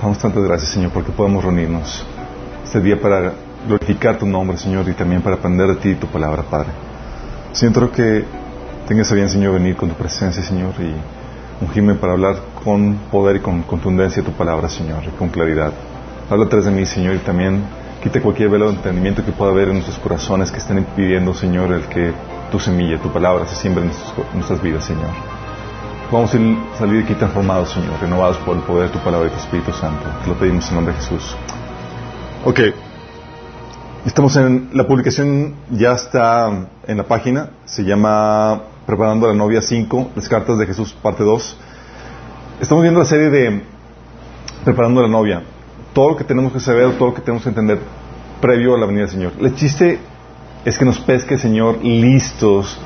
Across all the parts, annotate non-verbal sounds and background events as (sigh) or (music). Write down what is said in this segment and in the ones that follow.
Damos tantas gracias, Señor, porque podemos reunirnos este día para glorificar tu nombre, Señor, y también para aprender de ti y tu palabra, Padre. Siento que tengas a bien, Señor, venir con tu presencia, Señor, y ungirme para hablar con poder y con contundencia tu palabra, Señor, y con claridad. Habla tras de mí, Señor, y también quite cualquier velo de entendimiento que pueda haber en nuestros corazones que estén impidiendo, Señor, el que tu semilla, tu palabra se siembre en nuestras vidas, Señor. A salir aquí transformados, Señor, renovados por el poder de tu palabra y tu Espíritu Santo. Te lo pedimos en nombre de Jesús. Ok. Estamos en la publicación, ya está en la página, se llama Preparando a la novia 5, las cartas de Jesús, parte 2. Estamos viendo la serie de Preparando a la novia. Todo lo que tenemos que saber, todo lo que tenemos que entender previo a la venida del Señor. El chiste es que nos pesque, Señor, listos,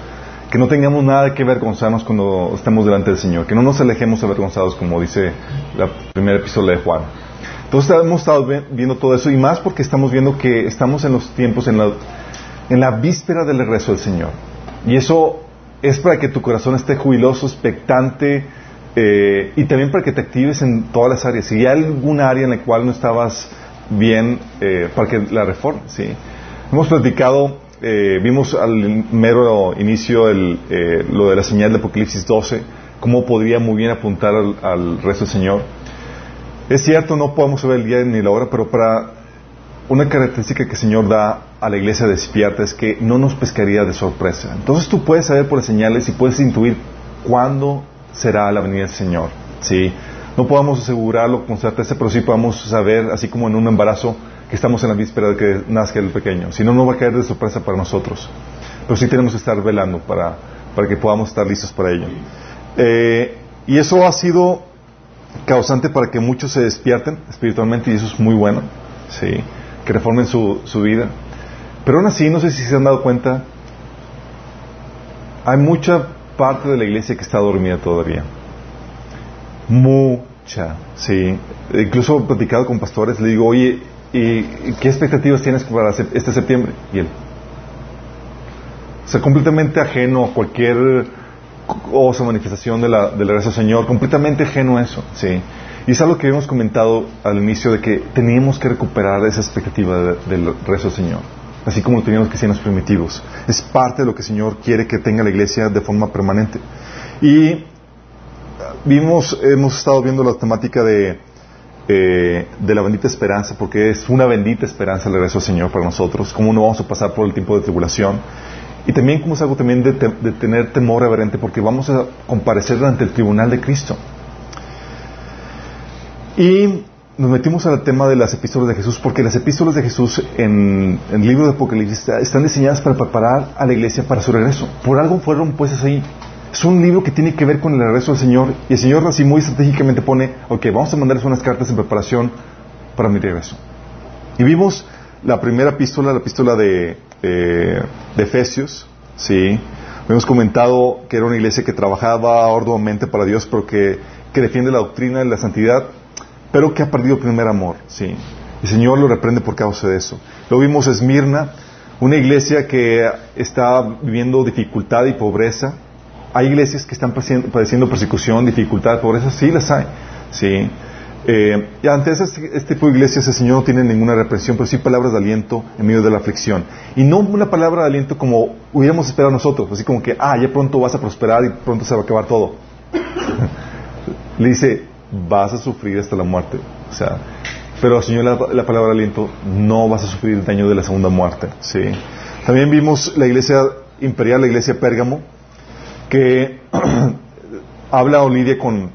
que no tengamos nada que avergonzarnos cuando estemos delante del Señor, que no nos alejemos avergonzados, como dice la primera epístola de Juan. Entonces hemos estado viendo todo eso y más porque estamos viendo que estamos en los tiempos, en la, en la víspera del regreso del Señor. Y eso es para que tu corazón esté jubiloso, expectante eh, y también para que te actives en todas las áreas. Si hay alguna área en la cual no estabas bien, eh, para que la reformes. ¿sí? Hemos platicado, eh, vimos al mero inicio el, lo de la señal de Apocalipsis 12, cómo podría muy bien apuntar al, resto del Señor. Es cierto, no podemos saber el día ni la hora, pero para una característica que el Señor da a la iglesia despierta es que no nos pescaría de sorpresa. Entonces tú puedes saber por las señales y puedes intuir cuándo será la venida del Señor. ¿sí? No podemos asegurarlo con certeza, pero sí podemos saber, así como en un embarazo, que estamos en la víspera de que nazca el pequeño. Si no, no va a caer de sorpresa para nosotros. Pero sí tenemos que estar velando para, para que podamos estar listos para ello. Eh, y eso ha sido causante para que muchos se despierten espiritualmente y eso es muy bueno, sí, que reformen su, su vida. Pero aún así, no sé si se han dado cuenta, hay mucha parte de la iglesia que está dormida todavía. Mucha, sí. Incluso he platicado con pastores, le digo, oye, ¿y qué expectativas tienes para este septiembre? Y él, o sea, completamente ajeno a cualquier o esa manifestación de la, del regreso del Señor, completamente ajeno a eso, ¿sí? Y es algo que habíamos comentado al inicio de que teníamos que recuperar esa expectativa del regreso del Señor, así como lo teníamos que ser los primitivos. Es parte de lo que el Señor quiere que tenga la iglesia de forma permanente. Y vimos, hemos estado viendo la temática de, eh, de la bendita esperanza, porque es una bendita esperanza el regreso del Señor para nosotros, cómo no vamos a pasar por el tiempo de tribulación. Y también como es algo también de, de, tener temor reverente porque vamos a comparecer ante el tribunal de Cristo. Y nos metimos al tema de las epístolas de Jesús porque las epístolas de Jesús en, el libro de Apocalipsis están diseñadas para preparar a la iglesia para su regreso. Por algo fueron puestas ahí. Es un libro que tiene que ver con el regreso del Señor y el Señor así muy estratégicamente pone, ok, vamos a mandarles unas cartas en preparación para mi regreso. Y vimos la primera epístola, la epístola de, eh, Efesios, ¿sí? Hemos comentado que era una iglesia que trabajaba arduamente para Dios, pero que, defiende la doctrina de la santidad, pero que ha perdido el primer amor, ¿sí? El Señor lo reprende por causa de eso. Lo vimos Esmirna, una iglesia que está viviendo dificultad y pobreza. Hay iglesias que están padeciendo persecución, dificultad, pobreza, sí las hay, ¿sí? Eh, y ante este, este, tipo de iglesias el Señor no tiene ninguna represión, pero sí palabras de aliento en medio de la aflicción. Y no una palabra de aliento como hubiéramos esperado nosotros, así como que, ah, ya pronto vas a prosperar y pronto se va a acabar todo. (laughs) Le dice, vas a sufrir hasta la muerte. O sea, pero Señor, la, la, palabra de aliento, no vas a sufrir el daño de la segunda muerte. ¿sí? También vimos la iglesia imperial, la iglesia Pérgamo, que (clears throat) habla o lidia con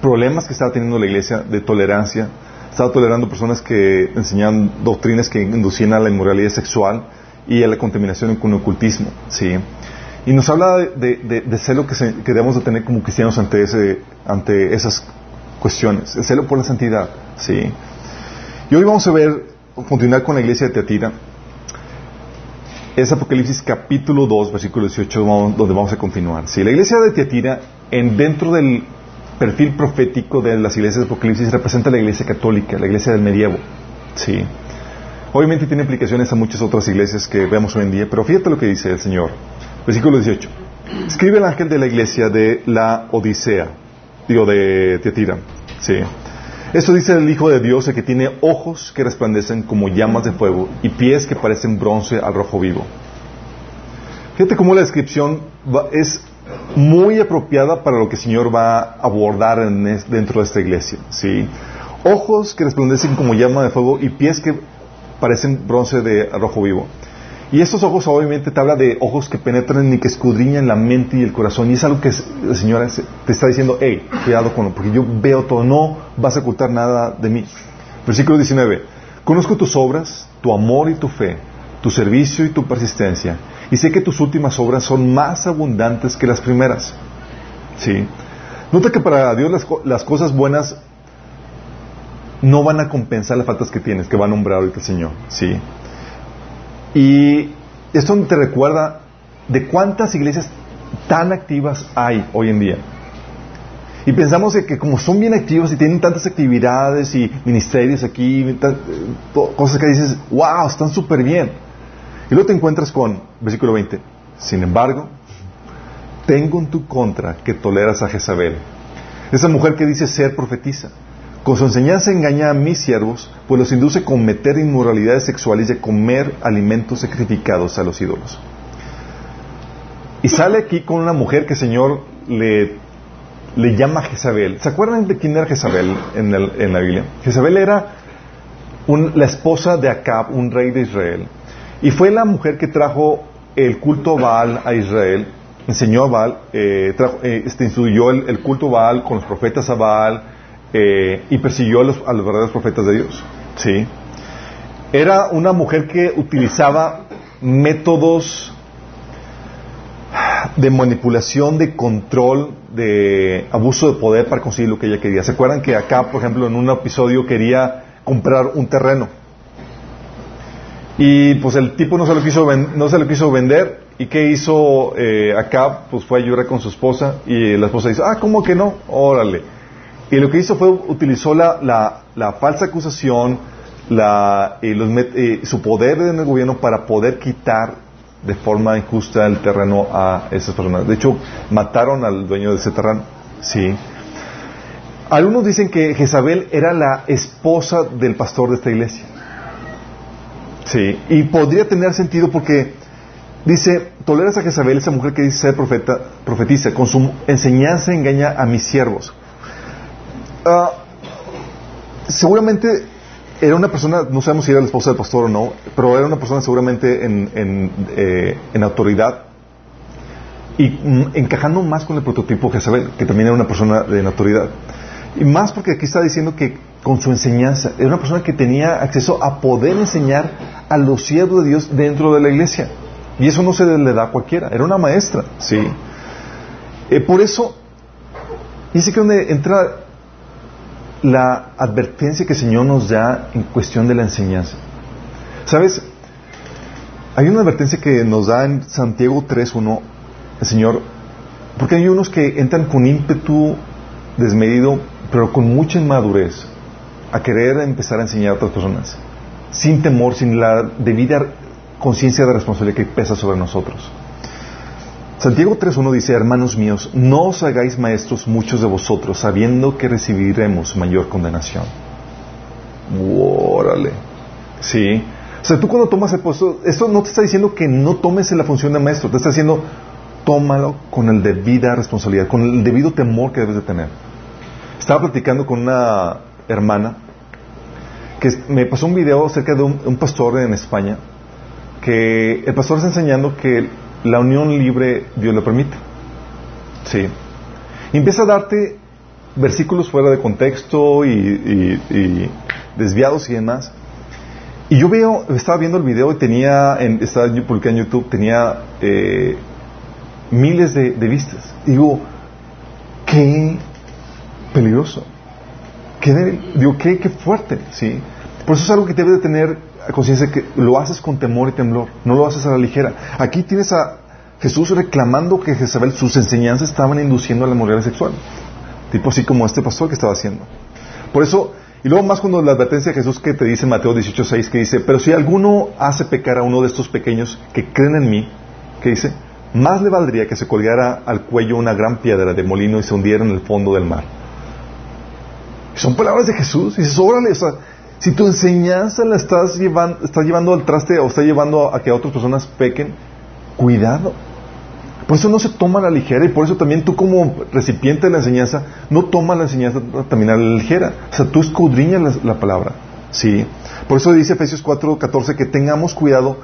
problemas que estaba teniendo la iglesia de tolerancia. Estaba tolerando personas que enseñaban doctrinas que inducían a la inmoralidad sexual y a la contaminación con el ocultismo. ¿sí? Y nos habla de celo que, se, que, debemos de tener como cristianos ante, ese, ante esas cuestiones. El celo por la santidad. ¿sí? Y hoy vamos a ver, continuar con la iglesia de Teatira. Es Apocalipsis capítulo 2, versículo 18, donde vamos a continuar. ¿sí? La iglesia de Teatira, en, dentro del perfil profético de las iglesias de Apocalipsis representa la iglesia católica, la iglesia del medievo. Sí. Obviamente tiene implicaciones a muchas otras iglesias que vemos hoy en día, pero fíjate lo que dice el Señor. Versículo 18. Escribe el ángel de la iglesia de la Odisea, digo, de Teatira. Sí. Eso dice el Hijo de Dios, que tiene ojos que resplandecen como llamas de fuego y pies que parecen bronce al rojo vivo. Fíjate cómo la descripción es muy apropiada para lo que el Señor va a abordar dentro de esta iglesia. ¿sí? Ojos que resplandecen como llama de fuego y pies que parecen bronce de rojo vivo. Y estos ojos obviamente te habla de ojos que penetran y que escudriñan la mente y el corazón. Y es algo que el Señor te está diciendo, hey, cuidado con lo, porque yo veo todo, no vas a ocultar nada de mí. Versículo 19. Conozco tus obras, tu amor y tu fe, tu servicio y tu persistencia. Y sé que tus últimas obras son más abundantes que las primeras. ¿Sí? Nota que para Dios las, las cosas buenas no van a compensar las faltas que tienes, que va a nombrar ahorita el Señor. ¿Sí? Y esto te recuerda de cuántas iglesias tan activas hay hoy en día. Y pensamos que como son bien activas y tienen tantas actividades y ministerios aquí, eh, cosas que dices, wow, están súper bien. Y luego te encuentras con, versículo 20, sin embargo, tengo en tu contra que toleras a Jezabel, esa mujer que dice ser profetiza con su enseñanza engaña a mis siervos, pues los induce a cometer inmoralidades sexuales y a comer alimentos sacrificados a los ídolos. Y sale aquí con una mujer que el Señor le, llama Jezabel. ¿Se acuerdan de quién era Jezabel en, la Biblia? Jezabel era la esposa de Acab, un rey de Israel. Y fue la mujer que trajo el culto Baal a Israel, enseñó a Baal, eh, eh, este, el, el, culto Baal con los profetas a Baal, eh, y persiguió a los, verdaderos profetas de Dios. ¿sí? Era una mujer que utilizaba métodos de manipulación, de control, de abuso de poder para conseguir lo que ella quería. ¿Se acuerdan que acá, por ejemplo, en un episodio quería comprar un terreno? Y pues el tipo no se lo quiso, no se lo quiso vender. ¿Y qué hizo eh, acá? Pues fue a llorar con su esposa y la esposa dice, ah, ¿cómo que no? Órale. Y lo que hizo fue, utilizó la, la, falsa acusación, la, su poder en el gobierno para poder quitar de forma injusta el terreno a esas personas. De hecho, mataron al dueño de ese terreno. Sí. Algunos dicen que Jezabel era la esposa del pastor de esta iglesia. Sí. Y podría tener sentido porque dice, toleras a Jezabel, esa mujer que dice ser profeta, profetiza, con su enseñanza engaña a mis siervos. Ah, seguramente era una persona, no sabemos si era la esposa del pastor o no, pero era una persona seguramente en, eh, autoridad y mm, encajando más con el prototipo Jezabel, que también era una persona de autoridad. Y más porque aquí está diciendo que con su enseñanza, era una persona que tenía acceso a poder enseñar a los siervos de Dios dentro de la iglesia. Y eso no se le da a cualquiera, era una maestra, ¿sí? Eh, por eso, dice que donde entra la advertencia que el Señor nos da en cuestión de la enseñanza. ¿Sabes? Hay una advertencia que nos da en Santiago 3.1 el Señor, porque hay unos que entran con ímpetu desmedido, pero con mucha inmadurez, a querer empezar a enseñar a otras personas, sin temor, sin la debida conciencia de responsabilidad que pesa sobre nosotros. Santiago 3.1 dice, hermanos míos, no os hagáis maestros muchos de vosotros, sabiendo que recibiremos mayor condenación. Órale. Sí. O sea, tú cuando tomas el puesto, esto no te está diciendo que no tomes la función de maestro, te está diciendo, tómalo con el debida responsabilidad, con el debido temor que debes de tener. Estaba platicando con una hermana que me pasó un video acerca de un, un pastor en España, que el pastor está enseñando que la unión libre Dios lo permite. Sí. empieza a darte versículos fuera de contexto y, desviados y demás. Y yo veo, estaba viendo el video y tenía, en, estaba publicando en YouTube, tenía eh, miles de, vistas. Y digo, qué peligroso. Qué, digo, qué, qué fuerte, ¿sí? Por eso es algo que debe de tener conciencia que lo haces con temor y temblor, no lo haces a la ligera. Aquí tienes a Jesús reclamando que Jezabel, sus enseñanzas estaban induciendo a la moralidad sexual, tipo así como este pastor que estaba haciendo. Por eso, y luego más cuando la advertencia de Jesús que te dice en Mateo 18:6, que dice, pero si alguno hace pecar a uno de estos pequeños que creen en mí, que dice, más le valdría que se colgara al cuello una gran piedra de molino y se hundiera en el fondo del mar. Son palabras de Jesús. Y dices, órale, o sea, si tu enseñanza la estás llevando, estás llevando al traste o está llevando a que otras personas pequen, cuidado. Por eso no se toma a la ligera y por eso también tú como recipiente de la enseñanza no tomas la enseñanza también a la ligera. O sea, tú escudriñas la, la palabra. ¿sí? Por eso dice Efesios 4:14 que tengamos cuidado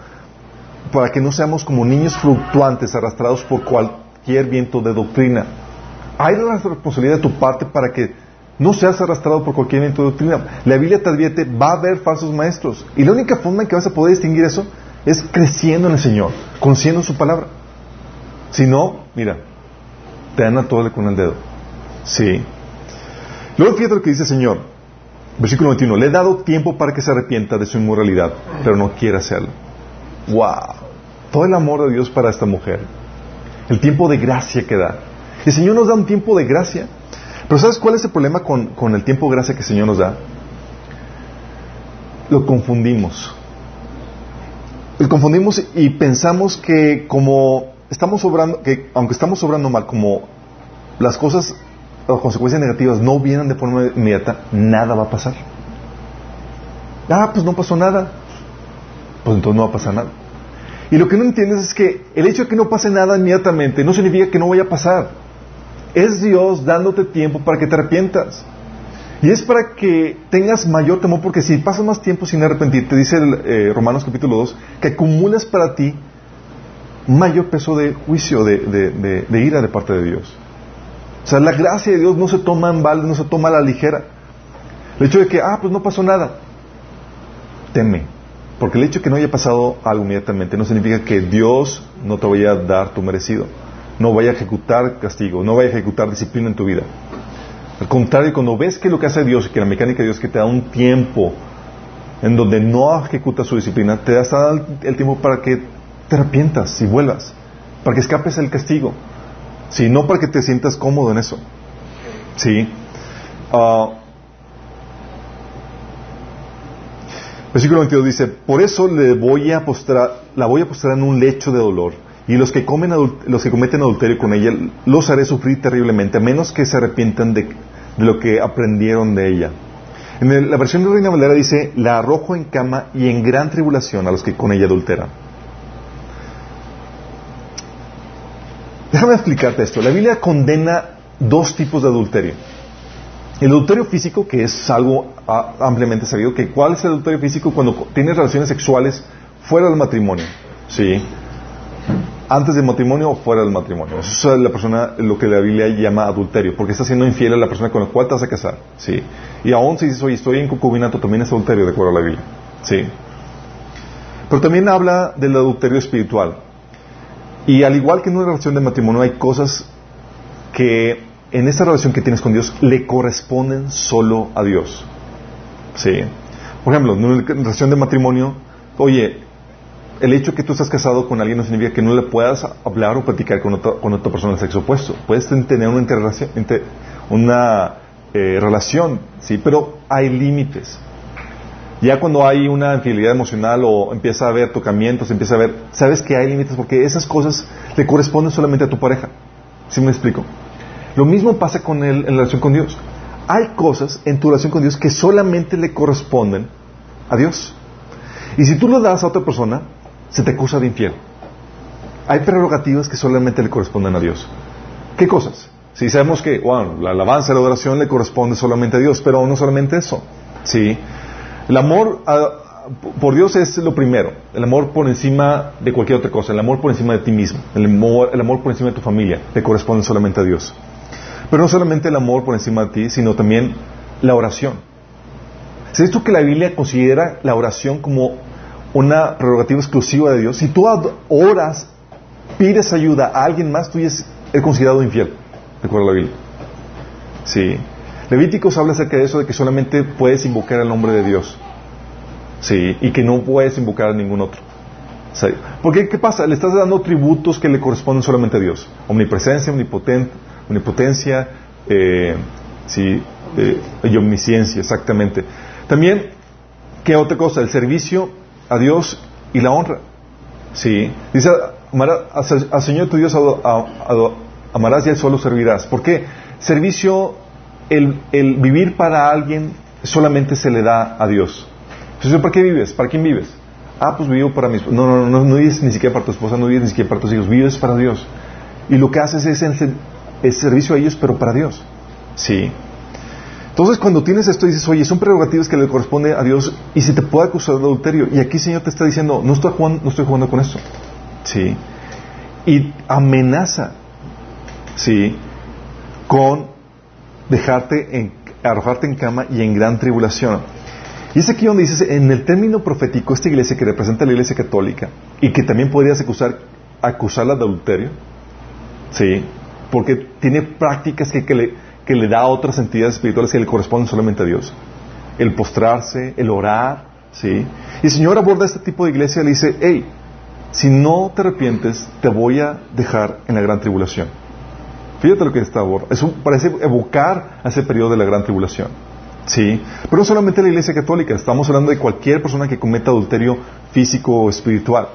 para que no seamos como niños fluctuantes arrastrados por cualquier viento de doctrina. Hay la responsabilidad de tu parte para que no seas arrastrado por cualquier viento doctrina. La Biblia te advierte, va a haber falsos maestros. Y la única forma en que vas a poder distinguir eso es creciendo en el Señor, conociendo su palabra. Si no, mira, te dan a todo con el dedo. Sí. Luego fíjate lo que dice el Señor. Versículo 21. Le he dado tiempo para que se arrepienta de su inmoralidad, pero no quiere hacerlo. ¡Wow! Todo el amor de Dios para esta mujer. El tiempo de gracia que da. El Señor nos da un tiempo de gracia. Pero ¿sabes cuál es el problema con, con el tiempo de gracia que el Señor nos da? Lo confundimos. Lo confundimos y pensamos que como estamos obrando, que aunque estamos obrando mal, como las cosas, las consecuencias negativas no vienen de forma inmediata, nada va a pasar. Ah, pues no pasó nada. Pues entonces no va a pasar nada. Y lo que no entiendes es que el hecho de que no pase nada inmediatamente no significa que no vaya a pasar. Es Dios dándote tiempo para que te arrepientas. Y es para que tengas mayor temor, porque si pasas más tiempo sin arrepentirte, dice eh, Romanos capítulo 2, que acumulas para ti mayor peso de juicio, de, de, ira de parte de Dios. O sea, la gracia de Dios no se toma en balde, no se toma a la ligera. El hecho de que, ah, pues no pasó nada, teme. Porque el hecho de que no haya pasado algo inmediatamente no significa que Dios no te vaya a dar tu merecido. No vaya a ejecutar castigo, no vaya a ejecutar disciplina en tu vida. Al contrario, cuando ves que lo que hace Dios, que la mecánica de Dios que te da un tiempo en donde no ejecuta su disciplina, te da el tiempo para que te arrepientas y vuelvas, para que escapes el castigo. Sí, no para que te sientas cómodo en eso. Sí. Uh, versículo 22 dice, por eso le voy a postrar, la voy a postrar en un lecho de dolor, y los que, comen los que cometen adulterio con ella, los haré sufrir terriblemente, a menos que se arrepientan de, de lo que aprendieron de ella. En la versión de Reina Valera dice, la arrojo en cama y en gran tribulación a los que con ella adulteran. Déjame explicarte esto. La Biblia condena dos tipos de adulterio. El adulterio físico, que es algo ah, ampliamente sabido, que ¿cuál es el adulterio físico? Cuando tienes relaciones sexuales fuera del matrimonio. ¿Sí? Antes del matrimonio o fuera del matrimonio. Eso es la persona, lo que la Biblia llama adulterio, porque está siendo infiel a la persona con la cual te vas a casar. ¿Sí? Y aún si dices, oye, estoy en concubinato, también es adulterio, de acuerdo a la Biblia. ¿Sí? Pero también habla del adulterio espiritual. Y al igual que en una relación de matrimonio hay cosas que en esa relación que tienes con Dios le corresponden solo a Dios. Sí. Por ejemplo, en una relación de matrimonio, oye, el hecho que tú estás casado con alguien no significa que no le puedas hablar o platicar con otra, persona del sexo opuesto. Puedes tener una, una eh, relación, sí, pero hay límites. Ya cuando hay una infidelidad emocional o empieza a haber tocamientos, empieza a ver, sabes que hay límites porque esas cosas le corresponden solamente a tu pareja. ¿Sí me explico? Lo mismo pasa con el, en la relación con Dios. Hay cosas en tu relación con Dios que solamente le corresponden a Dios. Y si tú lo das a otra persona, se te acusa de infiel. Hay prerrogativas que solamente le corresponden a Dios. ¿Qué cosas? Si sabemos que, la alabanza, la adoración le corresponde solamente a Dios, pero no solamente eso. Sí. El amor por Dios es lo primero. El amor por encima de cualquier otra cosa. El amor por encima de ti mismo. El amor, el amor por encima de tu familia. Le corresponde solamente a Dios. Pero no solamente el amor por encima de ti, sino también la oración. ¿Sabes tú que la Biblia considera la oración como una prerrogativa exclusiva de Dios? Si tú oras, pides ayuda a alguien más, tú eres considerado infiel. Recuerda la Biblia. Sí. Levíticos habla acerca de eso, de que solamente puedes invocar el nombre de Dios. Sí, y que no puedes invocar a ningún otro. Porque, ¿qué pasa? Le estás dando tributos que le corresponden solamente a Dios. Omnipresencia, omnipotencia, eh, sí, eh, y omnisciencia, exactamente. También, ¿qué otra cosa? El servicio a Dios y la honra. Sí. Dice, al Señor tu Dios amarás y al solo servirás. ¿Por qué? Servicio el, el vivir para alguien solamente se le da a Dios. Entonces, ¿para qué vives? ¿Para quién vives? Ah, pues vivo para mis... No, no, no, no vives ni siquiera para tu esposa, no vives ni siquiera para tus hijos, vives para Dios. Y lo que haces es el, servicio a ellos, pero para Dios. Sí. Entonces, cuando tienes esto, dices, oye, son prerrogativas que le corresponde a Dios y se te puede acusar de adulterio. Y aquí el Señor te está diciendo, no estoy jugando, no estoy jugando con esto. Sí. Y amenaza, sí, con dejarte en, arrojarte en cama y en gran tribulación. Y es aquí donde dices, en el término profético, esta iglesia que representa a la iglesia católica y que también podrías acusar, acusarla de adulterio, ¿sí? Porque tiene prácticas que, que, le, que le da a otras entidades espirituales que le corresponden solamente a Dios. El postrarse, el orar, ¿sí? Y el Señor aborda este tipo de iglesia y le dice, hey, si no te arrepientes, te voy a dejar en la gran tribulación. Fíjate lo que está aborda. Parece evocar ese periodo de la gran tribulación. Sí, pero no solamente la Iglesia Católica, estamos hablando de cualquier persona que cometa adulterio físico o espiritual.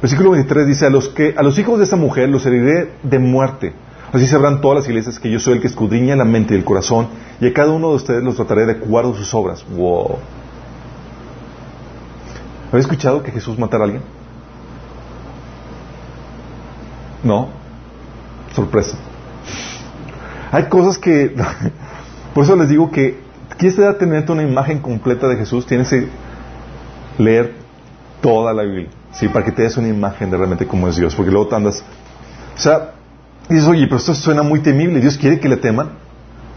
Versículo 23 dice, a los, que, a los hijos de esta mujer los heriré de muerte. Así sabrán todas las iglesias que yo soy el que escudriña la mente y el corazón, y a cada uno de ustedes los trataré de acuerdo a sus obras. Wow. ¿Habéis escuchado que Jesús matara a alguien? No. Sorpresa. Hay cosas que... (laughs) Por eso les digo que quieres tener una imagen completa de Jesús, tienes que leer toda la Biblia, ¿sí? Para que te des una imagen de realmente cómo es Dios, porque luego te andas, o sea, dices, oye, pero esto suena muy temible, Dios quiere que le teman.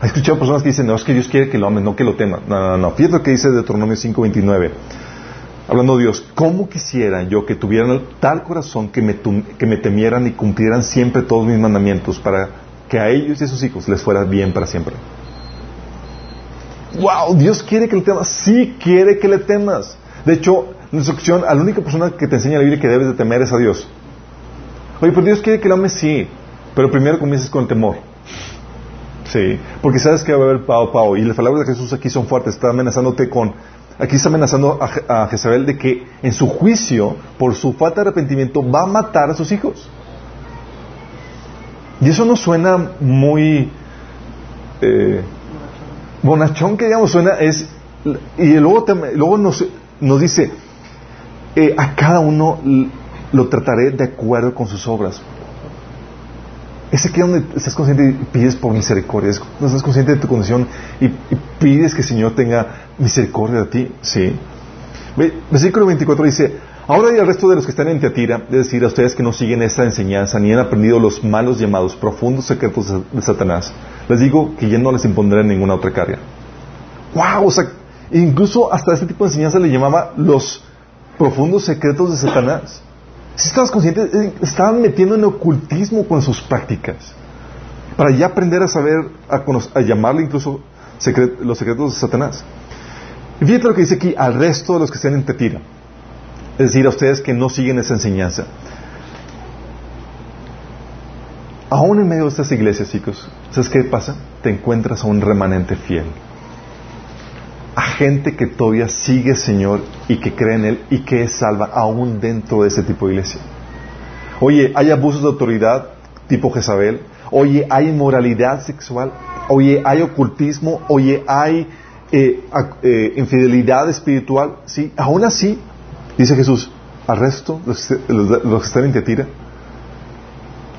He escuchado personas que dicen, no, es que Dios quiere que lo amen, no que lo teman. No, no, no. Fíjate lo que dice Deuteronomio 5.29. Hablando de Dios, ¿cómo quisiera yo que tuvieran tal corazón que me, que me temieran y cumplieran siempre todos mis mandamientos para que a ellos y a sus hijos les fuera bien para siempre? wow, Dios quiere que le temas. Sí quiere que le temas. De hecho, en instrucción, a la única persona que te enseña la Biblia que debes de temer es a Dios. Oye, pero Dios quiere que lo ames, sí. Pero primero comiences con el temor. Sí. Porque sabes que va a haber pao, pao. Y las palabras de Jesús aquí son fuertes. Está amenazándote con. Aquí está amenazando a, a Jezabel de que en su juicio, por su falta de arrepentimiento, va a matar a sus hijos. Y eso no suena muy. Eh, bonachón que digamos suena es, y luego, luego nos, nos dice, eh, a cada uno lo trataré de acuerdo con sus obras. Es aquí donde estás consciente y pides por misericordia, estás consciente de tu condición y, pides que el Señor tenga misericordia de ti. Sí. Versículo 24 dice, ahora y al resto de los que están en Teatira, es decir, a ustedes que no siguen esta enseñanza ni han aprendido los malos llamados profundos secretos de Satanás, les digo que ya no les impondré ninguna otra carga. ¡Wow! O sea, incluso hasta este tipo de enseñanza le llamaba los profundos secretos de Satanás. Si estabas consciente, eh, estaban metiendo en ocultismo con sus prácticas. Para ya aprender a saber, a, llamarle incluso los secretos de Satanás. Y fíjate lo que dice aquí al resto de los que estén en Tetira. Es decir, a ustedes que no siguen esa enseñanza. Aún en medio de estas iglesias, chicos, ¿sabes qué pasa? Te encuentras a un remanente fiel. A gente que todavía sigue Señor y que cree en Él y que es salva aún dentro de ese tipo de iglesia. Oye, hay abusos de autoridad tipo Jezabel. Oye, hay inmoralidad sexual. Oye, hay ocultismo. Oye, hay eh, eh, infidelidad espiritual. Sí, aún así, dice Jesús, al resto, los, los que están en Teatira,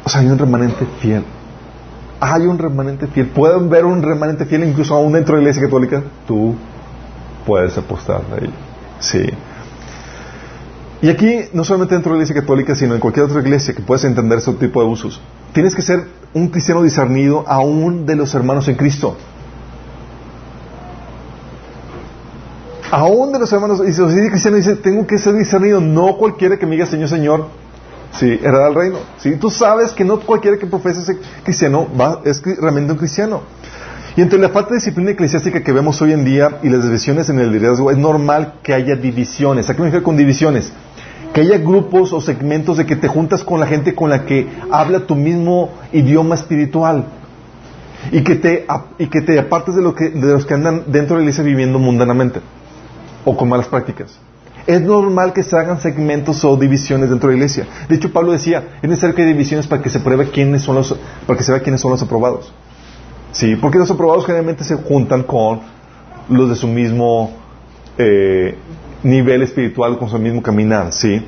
o sea, hay un remanente fiel. Hay un remanente fiel. Pueden ver un remanente fiel incluso aún dentro de la iglesia católica. Tú puedes apostar a ello. Sí. Y aquí, no solamente dentro de la iglesia católica, sino en cualquier otra iglesia que puedas entender ese tipo de usos, tienes que ser un cristiano discernido aún de los hermanos en Cristo. Aún de los hermanos, y si dice cristiano dice, tengo que ser discernido, no cualquiera que me diga Señor, Señor, Sí, era del reino. Sí, tú sabes que no cualquiera que profese ser cristiano va, es realmente un cristiano. Y entre la falta de disciplina eclesiástica que vemos hoy en día y las divisiones en el liderazgo, es normal que haya divisiones. ¿A qué me refiero con divisiones? Que haya grupos o segmentos de que te juntas con la gente con la que habla tu mismo idioma espiritual. Y que te, y que te apartes de, lo que, de los que andan dentro de la iglesia viviendo mundanamente o con malas prácticas. Es normal que se hagan segmentos o divisiones dentro de la iglesia. De hecho, Pablo decía, es necesario que haya divisiones para que se pruebe quiénes son los, para que se vea quiénes son los aprobados. Sí, porque los aprobados generalmente se juntan con los de su mismo eh, nivel espiritual, con su mismo caminar, ¿sí?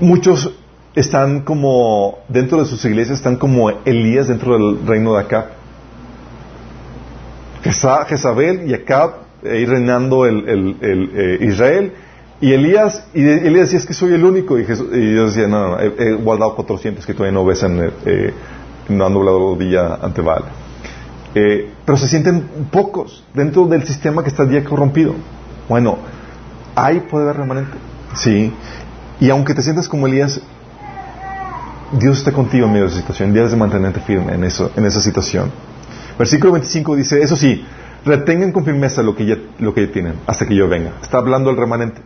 Muchos están como, dentro de sus iglesias, están como Elías dentro del reino de Acab. Jezabel y Acab ahí reinando el, eh, Israel. Y Elías, y Elías decía, es que soy el único. Y, Jesús, y Dios decía, no, no, he, guardado 400 que todavía no besan, eh, no han doblado rodilla ante Baal. Eh, pero se sienten pocos dentro del sistema que está ya corrompido. Bueno, hay poder remanente. Sí. Y aunque te sientas como Elías, Dios está contigo en medio de esa situación. Debes de mantenerte firme en, eso, en esa situación. Versículo 25 dice, eso sí, retengan con firmeza lo que ya, lo que tienen hasta que yo venga. Está hablando el remanente.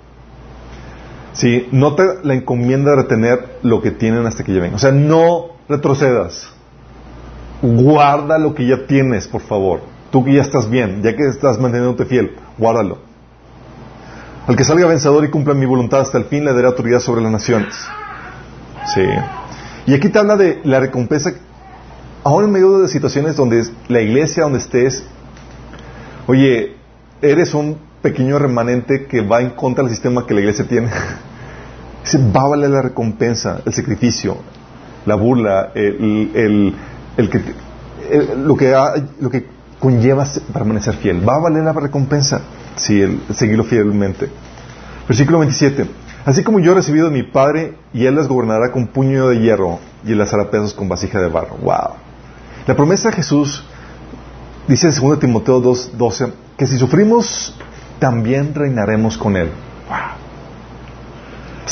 Sí, nota la encomienda retener lo que tienen hasta que yo venga. O sea, no retrocedas. Guarda lo que ya tienes, por favor. Tú que ya estás bien, ya que estás manteniéndote fiel, guárdalo. Al que salga vencedor y cumpla mi voluntad hasta el fin, le daré autoridad sobre las naciones. Sí. Y aquí te habla de la recompensa, aún en medio de situaciones donde la iglesia, donde estés, oye, eres un pequeño remanente que va en contra del sistema que la iglesia tiene. (laughs) va a la recompensa, el sacrificio, la burla, el, que, lo, que lo que conlleva permanecer fiel. Va a valer la recompensa si el seguirlo fielmente. Versículo 27. Así como yo he recibido de mi Padre, y Él les gobernará con puño de hierro y las hará pedazos con vasija de barro. ¡Wow! La promesa de Jesús dice en 2 Timoteo 2.12 que si sufrimos, también reinaremos con Él. ¡Wow!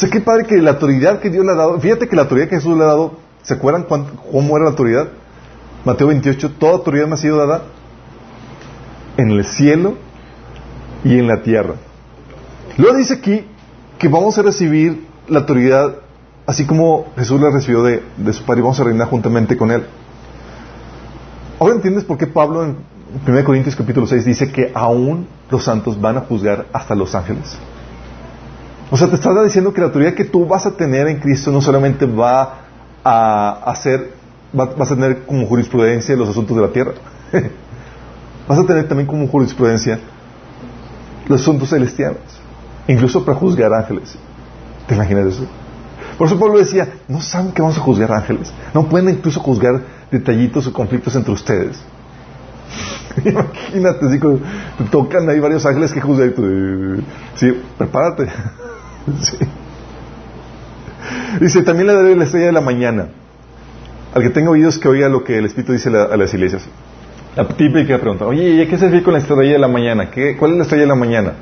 O qué padre que la autoridad que Dios le ha dado, fíjate que la autoridad que Jesús le ha dado, ¿se acuerdan cómo era la autoridad? Mateo 28, toda autoridad me ha sido dada en el cielo y en la tierra. Luego dice aquí que vamos a recibir la autoridad así como Jesús la recibió de, su Padre y vamos a reinar juntamente con Él. Ahora entiendes por qué Pablo en 1 Corintios capítulo 6 dice que aún los santos van a juzgar hasta los ángeles. O sea, te está diciendo que la autoridad que tú vas a tener en Cristo no solamente va a hacer, vas a tener como jurisprudencia los asuntos de la tierra, (laughs) vas a tener también como jurisprudencia los asuntos celestiales. Incluso para juzgar ángeles. ¿Te imaginas eso? Por eso Pablo decía, no saben que vamos a juzgar ángeles. No pueden incluso juzgar detallitos o conflictos entre ustedes. (laughs) Imagínate, así te tocan ahí varios ángeles que juzgan. Sí, prepárate. (laughs) Dice, también le daré la estrella de la mañana. Al que tenga oídos que oiga lo que el Espíritu dice a las iglesias. La típica pregunta, oye, ¿qué se con la estrella de la mañana? ¿Qué, ¿Cuál es la estrella de la mañana?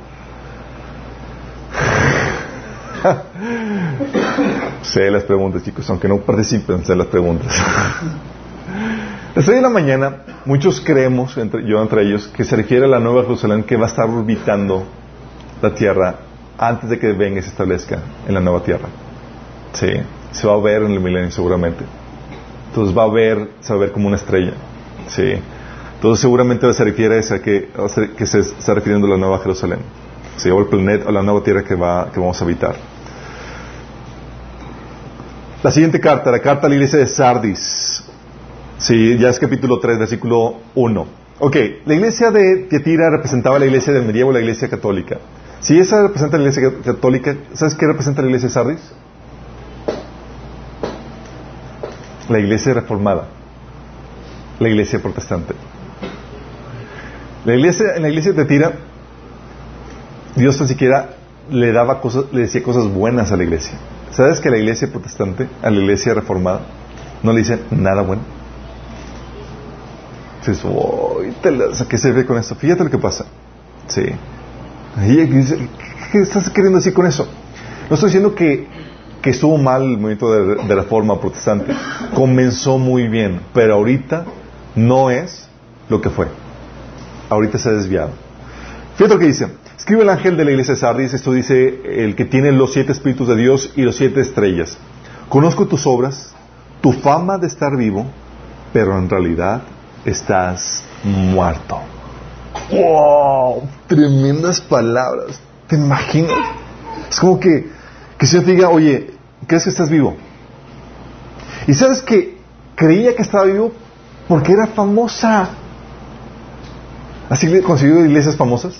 (laughs) sé las preguntas, chicos, aunque no participen, sé las preguntas. (laughs) la estrella de la mañana, muchos creemos, yo entre ellos, que se refiere a la nueva Jerusalén que va a estar orbitando la Tierra antes de que venga y se establezca en la nueva Tierra. Sí, se va a ver en el milenio seguramente. Entonces va a ver, se va a ver como una estrella. Sí. Entonces seguramente se refiere a que, que se está refiriendo a la nueva Jerusalén. Se el planeta, a la nueva tierra que, va, que vamos a habitar. La siguiente carta, la carta a la iglesia de Sardis. Sí, ya es capítulo 3, versículo 1. Ok, la iglesia de Tiatira representaba la iglesia del medievo, la iglesia católica. Si esa representa la iglesia católica, ¿sabes qué representa la iglesia de Sardis? La iglesia reformada, la iglesia protestante. La iglesia, en la iglesia de Tira, Dios ni siquiera le daba cosas, le decía cosas buenas a la iglesia. ¿Sabes que la iglesia protestante, a la iglesia reformada, no le dice nada bueno? Dices, ¿qué se ve con esto? Fíjate lo que pasa. Sí. ¿Qué estás queriendo decir con eso? No estoy diciendo que, que estuvo mal el movimiento de, de reforma protestante. Comenzó muy bien, pero ahorita no es lo que fue ahorita se ha desviado. Fíjate lo que dice. Escribe el ángel de la iglesia de Sardis, esto dice el que tiene los siete espíritus de Dios y los siete estrellas. Conozco tus obras, tu fama de estar vivo, pero en realidad estás muerto. ¡Wow! Tremendas palabras. ¿Te imaginas? Es como que, que se te diga, oye, ¿crees que estás vivo? Y sabes que creía que estaba vivo, Porque era famosa. ¿Así le conseguido iglesias famosas?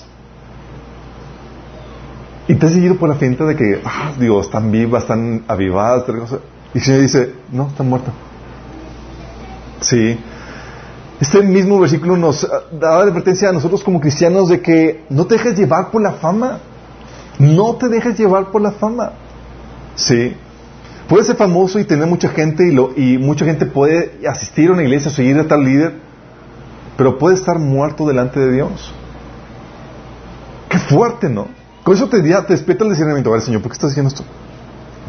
Y te has seguido por la finta de que, ah, Dios, están vivas, están avivadas, y el Señor dice, no, están muertas. Sí. Este mismo versículo nos da la advertencia a nosotros como cristianos de que no te dejes llevar por la fama. No te dejes llevar por la fama. Sí. Puedes ser famoso y tener mucha gente y, lo, y mucha gente puede asistir a una iglesia, seguir a tal líder, pero puede estar muerto delante de Dios. Qué fuerte, ¿no? Con eso te, despierta el discernimiento. A Señor, ¿por qué estás diciendo esto?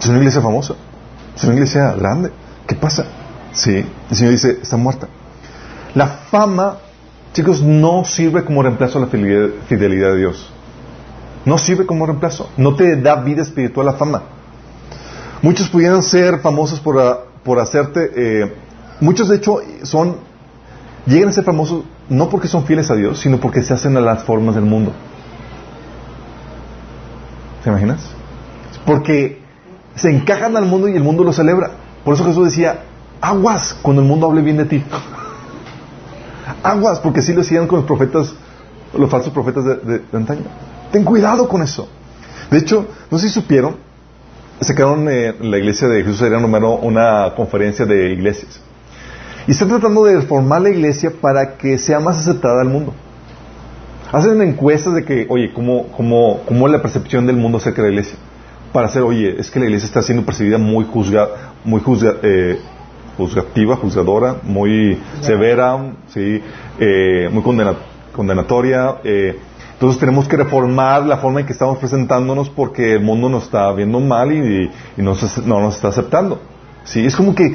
Es una iglesia famosa. Es una iglesia grande. ¿Qué pasa? Sí. El Señor dice, está muerta. La fama, chicos, no sirve como reemplazo a la fidelidad de Dios. No sirve como reemplazo. No te da vida espiritual la fama. Muchos pudieran ser famosos por, ah, por hacerte... Eh, muchos, de hecho, son... Llegan a ser famosos no porque son fieles a Dios, sino porque se hacen a las formas del mundo. ¿Te imaginas? Porque se encajan al mundo y el mundo lo celebra. Por eso Jesús decía, aguas cuando el mundo hable bien de ti. (laughs) aguas, porque así lo hacían con los profetas, los falsos profetas de, antaño. Ten cuidado con eso. De hecho, no sé si supieron, se quedaron en la iglesia de Jesús era número una conferencia de iglesias. Y están tratando de reformar la iglesia para que sea más aceptada al mundo. Hacen encuestas de que, oye, ¿cómo, cómo, cómo es la percepción del mundo acerca de la iglesia? Para hacer, oye, es que la iglesia está siendo percibida muy juzga, muy juzga, eh, juzgativa, juzgadora, muy severa, ¿sí? Eh, muy condenatoria. Eh, entonces tenemos que reformar la forma en que estamos presentándonos porque el mundo nos está viendo mal y, no, no, nos está aceptando. ¿sí? Es como que,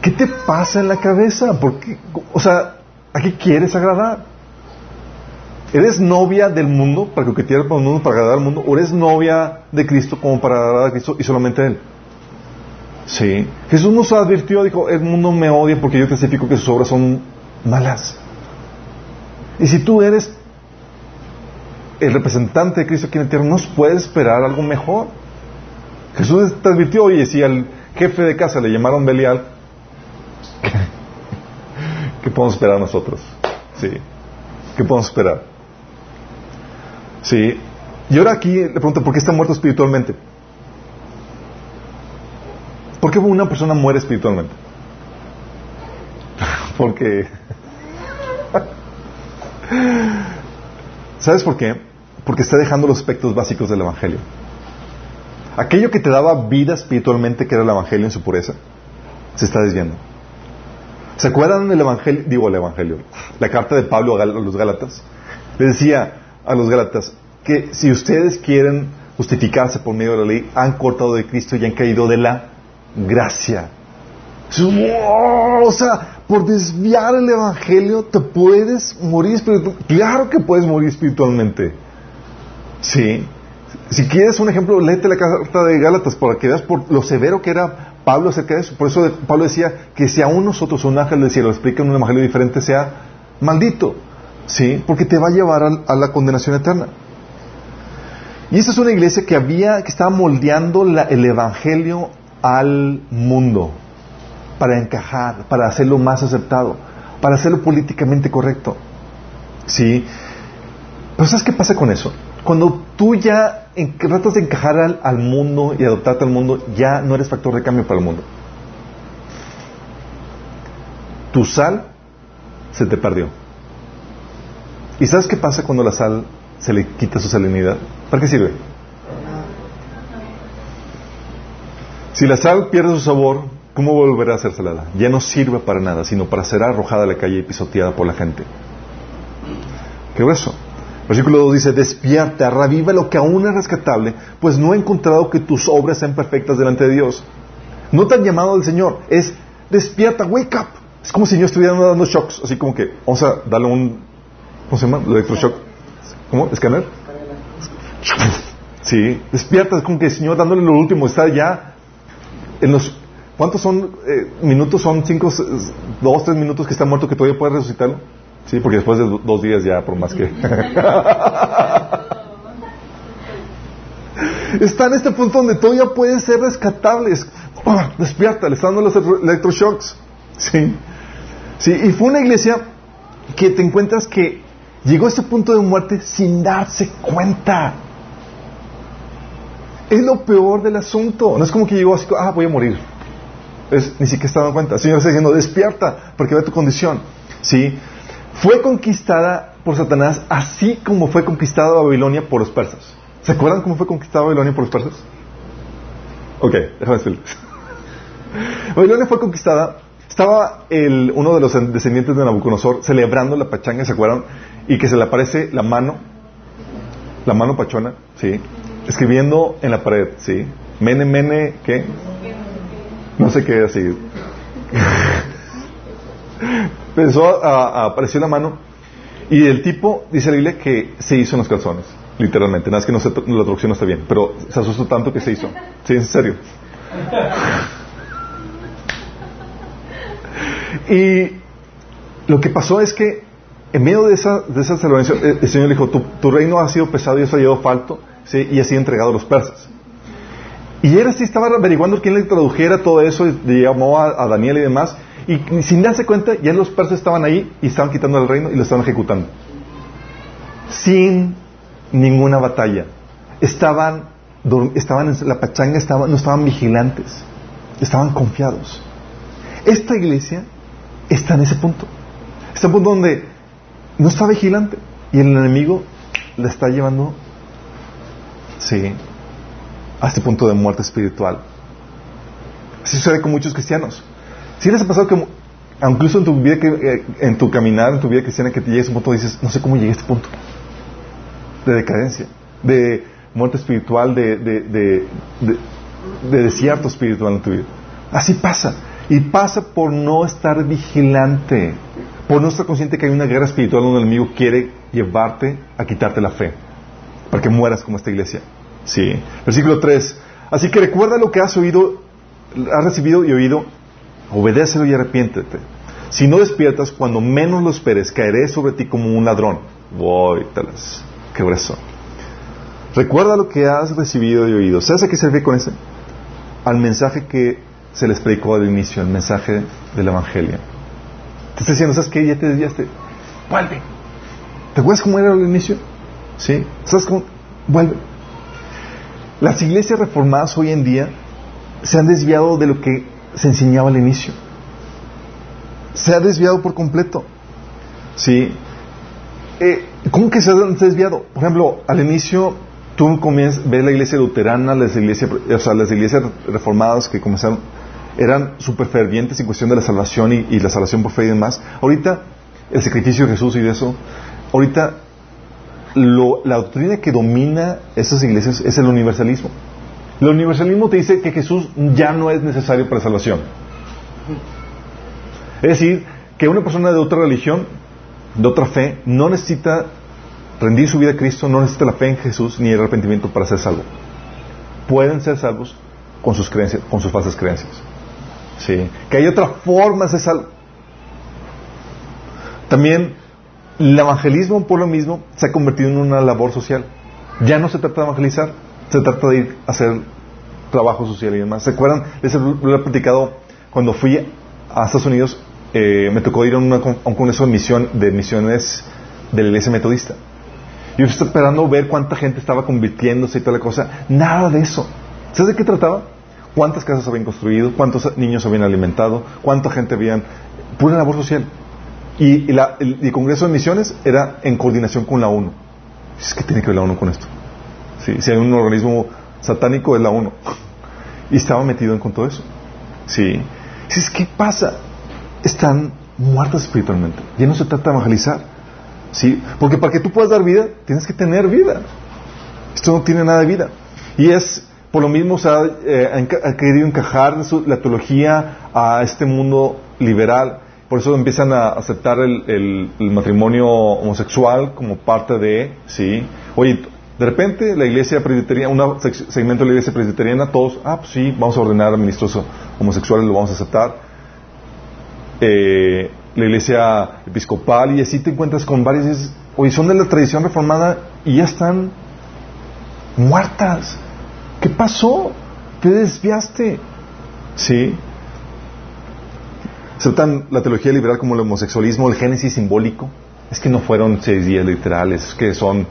¿qué te pasa en la cabeza? Porque, o sea, ¿a qué quieres agradar? ¿Eres novia del mundo para que para el mundo, para agradar al mundo? ¿O eres novia de Cristo como para agradar a Cristo y solamente a Él? Sí. Jesús nos advirtió, dijo, el mundo me odia porque yo testifico que sus obras son malas. Y si tú eres el representante de Cristo aquí en la tierra, no puedes esperar algo mejor. Jesús te advirtió, oye, si al jefe de casa le llamaron Belial, (laughs) ¿qué podemos esperar nosotros? Sí. ¿Qué podemos esperar? Sí. Y ahora aquí le pregunto, ¿por qué está muerto espiritualmente? ¿Por qué una persona muere espiritualmente? (laughs) Porque... (laughs) ¿Sabes por qué? Porque está dejando los aspectos básicos del Evangelio. Aquello que te daba vida espiritualmente, que era el Evangelio en su pureza, se está desviando. ¿Se acuerdan del Evangelio? Digo el Evangelio. La carta de Pablo a los Gálatas. Le decía, a los Gálatas que si ustedes quieren justificarse por medio de la ley, han cortado de Cristo y han caído de la gracia. O sea, por desviar el Evangelio te puedes morir espiritualmente. Claro que puedes morir espiritualmente. Sí. Si quieres un ejemplo, léete la carta de Gálatas para que veas por lo severo que era Pablo acerca de eso. Por eso Pablo decía que si aún nosotros, un ángel del cielo, explica en un evangelio diferente, sea maldito. ¿Sí? Porque te va a llevar a, la condenación eterna. Y esta es una iglesia que había, que estaba moldeando el evangelio al mundo para encajar, para hacerlo más aceptado, para hacerlo políticamente correcto. ¿Sí? Pero ¿sabes qué pasa con eso? Cuando tú ya tratas de encajar al, mundo y adoptarte al mundo, ya no eres factor de cambio para el mundo. Tu sal se te perdió. ¿Y sabes qué pasa cuando la sal se le quita su salinidad? ¿Para qué sirve? Si la sal pierde su sabor, ¿cómo volverá a ser salada? Ya no sirve para nada, sino para ser arrojada a la calle y pisoteada por la gente. ¿Qué eso? Versículo 2 dice, despierta, reviva lo que aún es rescatable, pues no he encontrado que tus obras sean perfectas delante de Dios. No te han llamado del Señor, es despierta, wake up. Es como si yo estuviera dando shocks, así como que vamos a darle un ¿Cómo se llama? Electroshock. ¿Cómo? ¿Escáner? Sí, despierta, es como que el Señor dándole lo último, está ya en los... ¿Cuántos son eh, minutos? Son cinco, dos, tres minutos que está muerto que todavía puede resucitarlo. Sí, porque después de dos días ya, por más que... (laughs) está en este punto donde todavía puede ser rescatable. Ah, despierta, le están dando los electroshocks. Sí. Sí, y fue una iglesia que te encuentras que llegó a ese punto de muerte sin darse cuenta. Es lo peor del asunto. No es como que llegó así, ah, voy a morir. Es, ni siquiera está dando cuenta. El Señor está diciendo, despierta, porque ve tu condición. ¿Sí? Fue conquistada por Satanás así como fue conquistada Babilonia por los persas. ¿Se acuerdan cómo fue conquistada Babilonia por los persas? Ok, déjame decirles. (laughs) Babilonia fue conquistada. Estaba el, uno de los descendientes de Nabucodonosor celebrando la pachanga, ¿se acuerdan? Y que se le aparece la mano, la mano pachona, ¿sí? Escribiendo en la pared, ¿sí? Mene, mene, ¿qué? No sé qué, así. (laughs) Empezó a, aparecer la mano y el tipo, dice la Biblia, que se hizo en los calzones, literalmente. Nada es que no la traducción no está bien, pero se asustó tanto que se hizo. Sí, en serio. Y lo que pasó es que en medio de esa, de esa celebración, el Señor dijo, tu, reino ha sido pesado y eso ha llevado falto, ¿sí? y ha sido entregado a los persas. Y él así estaba averiguando quién le tradujera todo eso, y llamó a, Daniel y demás, y sin darse cuenta, ya los persas estaban ahí y estaban quitando el reino y lo estaban ejecutando. Sin ninguna batalla. Estaban, estaban en la pachanga, no estaban vigilantes, estaban confiados. Esta iglesia está en ese punto. Está en un punto donde no está vigilante y el enemigo le está llevando, sí, a este punto de muerte espiritual. Así sucede con muchos cristianos. Si les ha pasado que, incluso en tu vida, que, eh, en tu caminar, en tu vida cristiana, que te llegues a un punto, dices, no sé cómo llegué a este punto de decadencia, de muerte espiritual, de, de, de, de desierto espiritual en tu vida. Así pasa. Y pasa por no estar vigilante, por no estar consciente que hay una guerra espiritual donde el enemigo quiere llevarte a quitarte la fe, para que mueras como esta iglesia. Sí. Versículo 3. Así que recuerda lo que has oído, has recibido y oído, obedécelo y arrepiéntete. Si no despiertas, cuando menos lo esperes, caeré sobre ti como un ladrón. Voy, talas. Qué grueso. Recuerda lo que has recibido y oído. ¿Sabes a qué refiere con ese? Al mensaje que se les predicó al inicio, el mensaje del Evangelio. Te está diciendo, ¿sabes qué? Ya te desviaste. Vuelve. ¿Te acuerdas cómo era al inicio? ¿Sí? ¿Sabes cómo? Vuelve. Las iglesias reformadas hoy en día se han desviado de lo que se enseñaba al inicio. Se ha desviado por completo. ¿Sí? Eh, ¿Cómo que se ha desviado? Por ejemplo, al inicio tú comienzas, ves la iglesia luterana, las iglesias, o sea, las iglesias reformadas que comenzaron eran súper fervientes en cuestión de la salvación y, la salvación por fe y demás. Ahorita, el sacrificio de Jesús y de eso, ahorita la doctrina que domina esas iglesias es el universalismo. El universalismo te dice que Jesús ya no es necesario para salvación. Es decir, que una persona de otra religión, de otra fe, no necesita rendir su vida a Cristo, no necesita la fe en Jesús ni el arrepentimiento para ser salvo. Pueden ser salvos con sus creencias, con sus falsas creencias. Sí. Que hay otra forma de salvo. También el evangelismo por lo mismo se ha convertido en una labor social. Ya no se trata de evangelizar, se trata de ir a hacer trabajo social y demás. ¿Se acuerdan? Les he platicado cuando fui a Estados Unidos, eh, me tocó ir a, un congreso de, misión, de misiones de la iglesia metodista. Yo estaba esperando ver cuánta gente estaba convirtiéndose y toda la cosa. Nada de eso. ¿Sabes de qué trataba? cuántas casas habían construido, cuántos niños habían alimentado, cuánta gente habían... Pura labor social. Y, el, Congreso de Misiones era en coordinación con la ONU. Es tiene que ver la ONU con esto. Sí, si hay un organismo satánico es la ONU. Y estaba metido en con todo eso. Sí. es ¿qué pasa? Están muertas espiritualmente. Ya no se trata de evangelizar. ¿Sí? Porque para que tú puedas dar vida, tienes que tener vida. Esto no tiene nada de vida. Y es por lo mismo se ha, eh, querido encajar la teología a este mundo liberal. Por eso empiezan a aceptar el, matrimonio homosexual como parte de, sí. Oye, de repente la iglesia presbiteriana, un segmento de la iglesia presbiteriana, todos, ah, pues sí, vamos a ordenar a ministros homosexuales, lo vamos a aceptar. Eh, la iglesia episcopal, y así te encuentras con varias, oye, son de la tradición reformada y ya están muertas. ¿Qué pasó? Te desviaste. ¿Sí? aceptan la teología liberal como el homosexualismo, el génesis simbólico. Es que no fueron seis días literales, es que son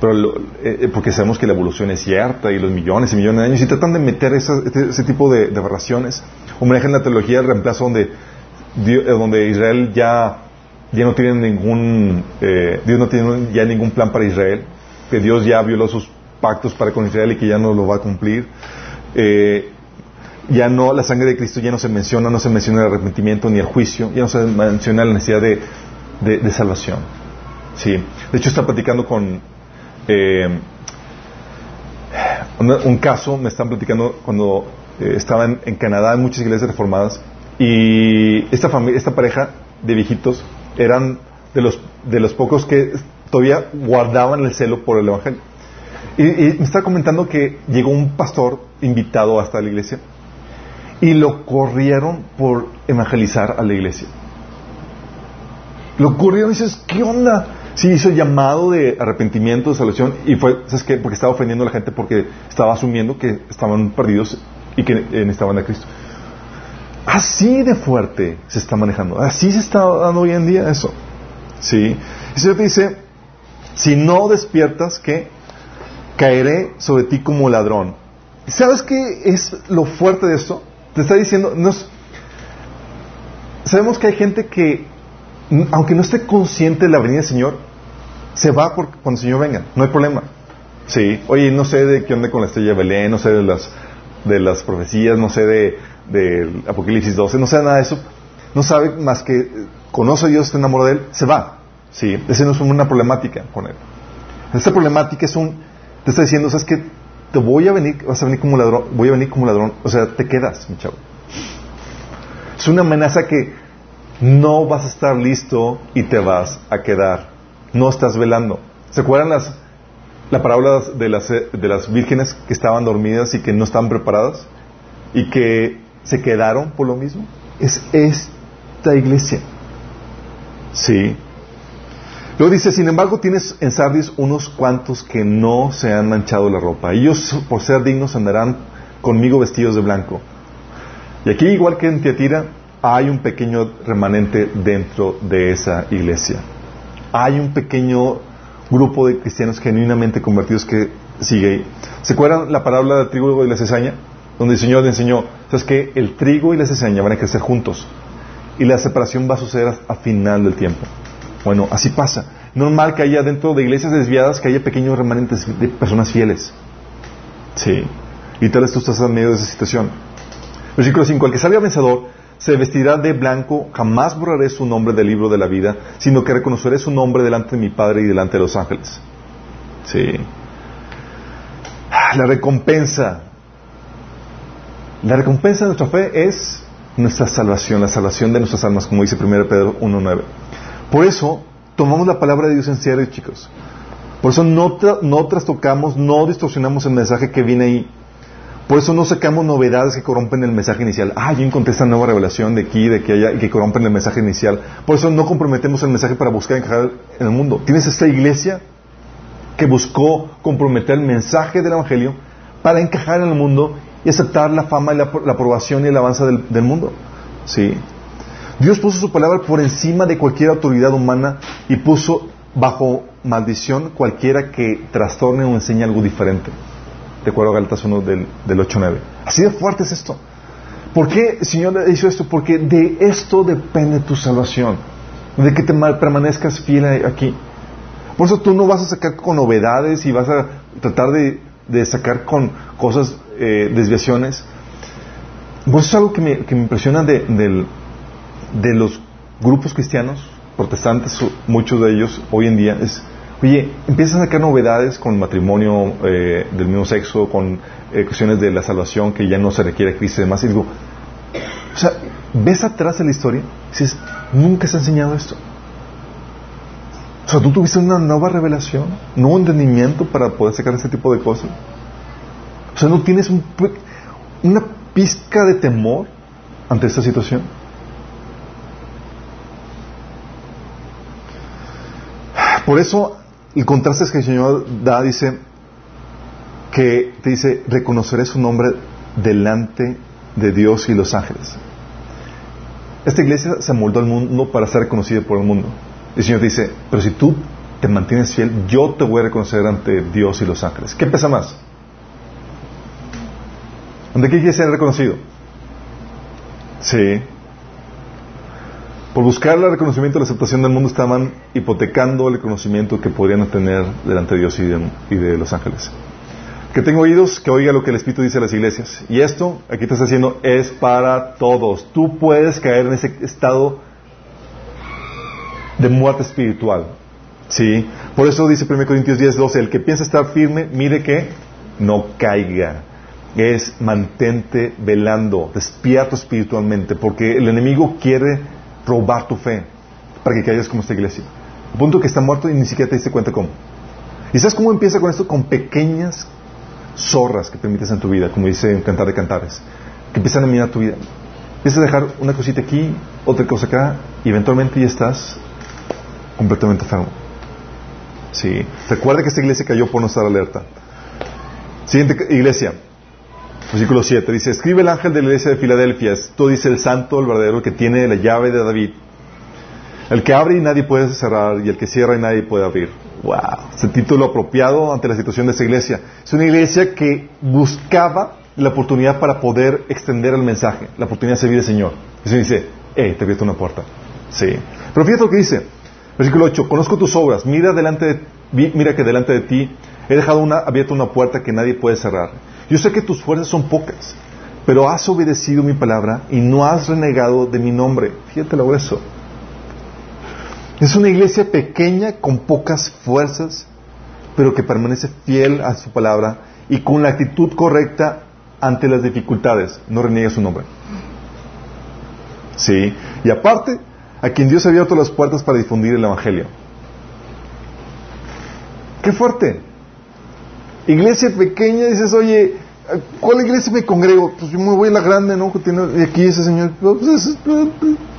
pero eh, eh, porque sabemos que la evolución es cierta y los millones y millones de años y tratan de meter este, ese tipo de, de aberraciones. O manejan la teología del reemplazo donde eh, donde Israel ya ya no tiene ningún Dios no tiene ya ningún plan para Israel que Dios ya violó sus pactos para con Israel y que ya no lo va a cumplir ya no la sangre de Cristo ya no se menciona no se menciona el arrepentimiento ni el juicio ya no se menciona la necesidad de, de, de salvación. Sí. De hecho está platicando con eh, un, caso, me están platicando cuando eh, estaban en Canadá en muchas iglesias reformadas y esta, familia, esta pareja de viejitos eran de los, de los pocos que todavía guardaban el celo por el Evangelio. Y, me está comentando que llegó un pastor invitado hasta la iglesia y lo corrieron por evangelizar a la iglesia. Lo corrieron y dices, ¿qué onda? Sí hizo llamado de arrepentimiento, de salvación, y fue, ¿sabes qué? Porque estaba ofendiendo a la gente porque estaba asumiendo que estaban perdidos y que eh, necesitaban a Cristo. Así de fuerte se está manejando, así se está dando hoy en día eso. ¿Sí? El Señor te dice, si no despiertas, ¿qué? Caeré sobre ti como ladrón. ¿Sabes qué es lo fuerte de esto? Te está diciendo, nos, sabemos que hay gente que aunque no esté consciente de la venida del Señor, se va por, cuando el Señor venga, no hay problema. Sí, oye, no sé de qué onda con la estrella de Belén, no sé de las, de las profecías, no sé de, de Apocalipsis 12, no sé nada de eso, no sabe más que conoce a Dios, está enamorado de Él, se va. Sí, esa no es una problemática con Él. Esta problemática es un, te está diciendo, sabes que te voy a venir, vas a venir como ladrón, voy a venir como ladrón, o sea, te quedas, mi chavo. Es una amenaza que no vas a estar listo y te vas a quedar. No estás velando. ¿Se acuerdan las, la parábola de las, de las vírgenes que estaban dormidas y que no estaban preparadas? Y que se quedaron por lo mismo. Es esta iglesia. Sí. Luego dice, sin embargo, tienes en Sardis unos cuantos que no se han manchado la ropa. Ellos, por ser dignos, andarán conmigo vestidos de blanco. Y aquí, igual que en Tiatira, hay un pequeño remanente dentro de esa iglesia. Hay un pequeño grupo de cristianos genuinamente convertidos que sigue. ¿Se acuerdan la parábola del trigo y la cizaña? Donde el Señor le enseñó, ¿sabes que El trigo y la cizaña van a crecer juntos y la separación va a suceder a final del tiempo. Bueno, así pasa. Normal que haya dentro de iglesias desviadas que haya pequeños remanentes de personas fieles. Sí. Y tal vez tú estás en medio de esa situación. Versículo 5. El que salga vencedor se vestirá de blanco, jamás borraré su nombre del libro de la vida, sino que reconoceré su nombre delante de mi Padre y delante de los ángeles. Sí. La recompensa. La recompensa de nuestra fe es nuestra salvación, la salvación de nuestras almas, como dice 1 Pedro 1.9. Por eso, tomamos la palabra de Dios en serio, chicos. Por eso no, no trastocamos, no distorsionamos el mensaje que viene ahí. Por eso no sacamos novedades que corrompen el mensaje inicial. Ah, yo encontré esta nueva revelación de aquí, de que allá, y que corrompen el mensaje inicial. Por eso no comprometemos el mensaje para buscar encajar en el mundo. Tienes esta iglesia que buscó comprometer el mensaje del Evangelio para encajar en el mundo y aceptar la fama y la, aprobación y el avance del, del mundo. ¿Sí? Dios puso su palabra por encima de cualquier autoridad humana y puso bajo maldición cualquiera que trastorne o enseñe algo diferente de acuerdo a Galatas 1 del, del 8-9. Así de fuerte es esto. ¿Por qué el Señor hizo esto? Porque de esto depende tu salvación, de que te permanezcas fiel aquí. Por eso tú no vas a sacar con novedades y vas a tratar de, sacar con cosas, eh, desviaciones. Pues eso es algo que me, que me impresiona de, de los grupos cristianos, protestantes, muchos de ellos hoy en día, es Oye, empiezas a sacar novedades con matrimonio eh, del mismo sexo, con eh, cuestiones de la salvación que ya no se requiere Cristo y demás. Y digo, o sea, ves atrás de la historia y dices, nunca se ha enseñado esto. O sea, tú tuviste una nueva revelación, nuevo entendimiento para poder sacar ese tipo de cosas. O sea, no tienes una pizca de temor ante esta situación. Por eso el contraste que el Señor da, dice, que te dice, reconoceré su nombre delante de Dios y los ángeles. esta iglesia se moldó al mundo para ser reconocida por el mundo. El Señor dice, pero si tú te mantienes fiel, yo te voy a reconocer ante Dios y los ángeles. ¿Qué pesa más? ¿Dónde quiere ser reconocido? Sí. Por buscar el reconocimiento y la aceptación del mundo estaban hipotecando el reconocimiento que podrían tener delante de Dios y de, los ángeles. Que tengo oídos, que oiga lo que el Espíritu dice a las iglesias. Y esto, aquí te está diciendo, es para todos. Tú puedes caer en ese estado de muerte espiritual. ¿Sí? Por eso dice 1 Corintios 10, 12, el que piensa estar firme, mire que no caiga. Es mantente velando, despierto espiritualmente, porque el enemigo quiere robar tu fe para que caigas como esta iglesia. A punto que está muerto y ni siquiera te diste cuenta cómo. ¿Y sabes cómo empieza con esto? Con pequeñas zorras que permites en tu vida, como dice en Cantar de Cantares, que empiezan a mirar tu vida. Empiezas a dejar una cosita aquí, otra cosa acá, y eventualmente ya estás completamente enfermo. Sí. Recuerda que esta iglesia cayó por no estar alerta. Siguiente iglesia. Versículo 7 dice, escribe el ángel de la iglesia de Filadelfia, esto dice el santo, el verdadero, que tiene la llave de David. El que abre y nadie puede cerrar, y el que cierra y nadie puede abrir. Wow, es el título apropiado ante la situación de esta iglesia. Es una iglesia que buscaba la oportunidad para poder extender el mensaje, la oportunidad de servir al Señor. Y se dice, eh, te abierto una puerta. Sí. Pero fíjate lo que dice. Versículo 8, conozco tus obras, mira, delante de, mira que delante de ti he dejado abierta una puerta que nadie puede cerrar yo sé que tus fuerzas son pocas, pero has obedecido mi palabra y no has renegado de mi nombre. Fíjate lo eso. Es una iglesia pequeña con pocas fuerzas, pero que permanece fiel a su palabra y con la actitud correcta ante las dificultades. No reniega su nombre. Sí. Y aparte, a quien Dios ha abierto las puertas para difundir el Evangelio. ¡Qué fuerte! Iglesia pequeña, dices, oye, ¿cuál iglesia me congrego? Pues yo me voy a la grande, ¿no? Y aquí ese señor, pues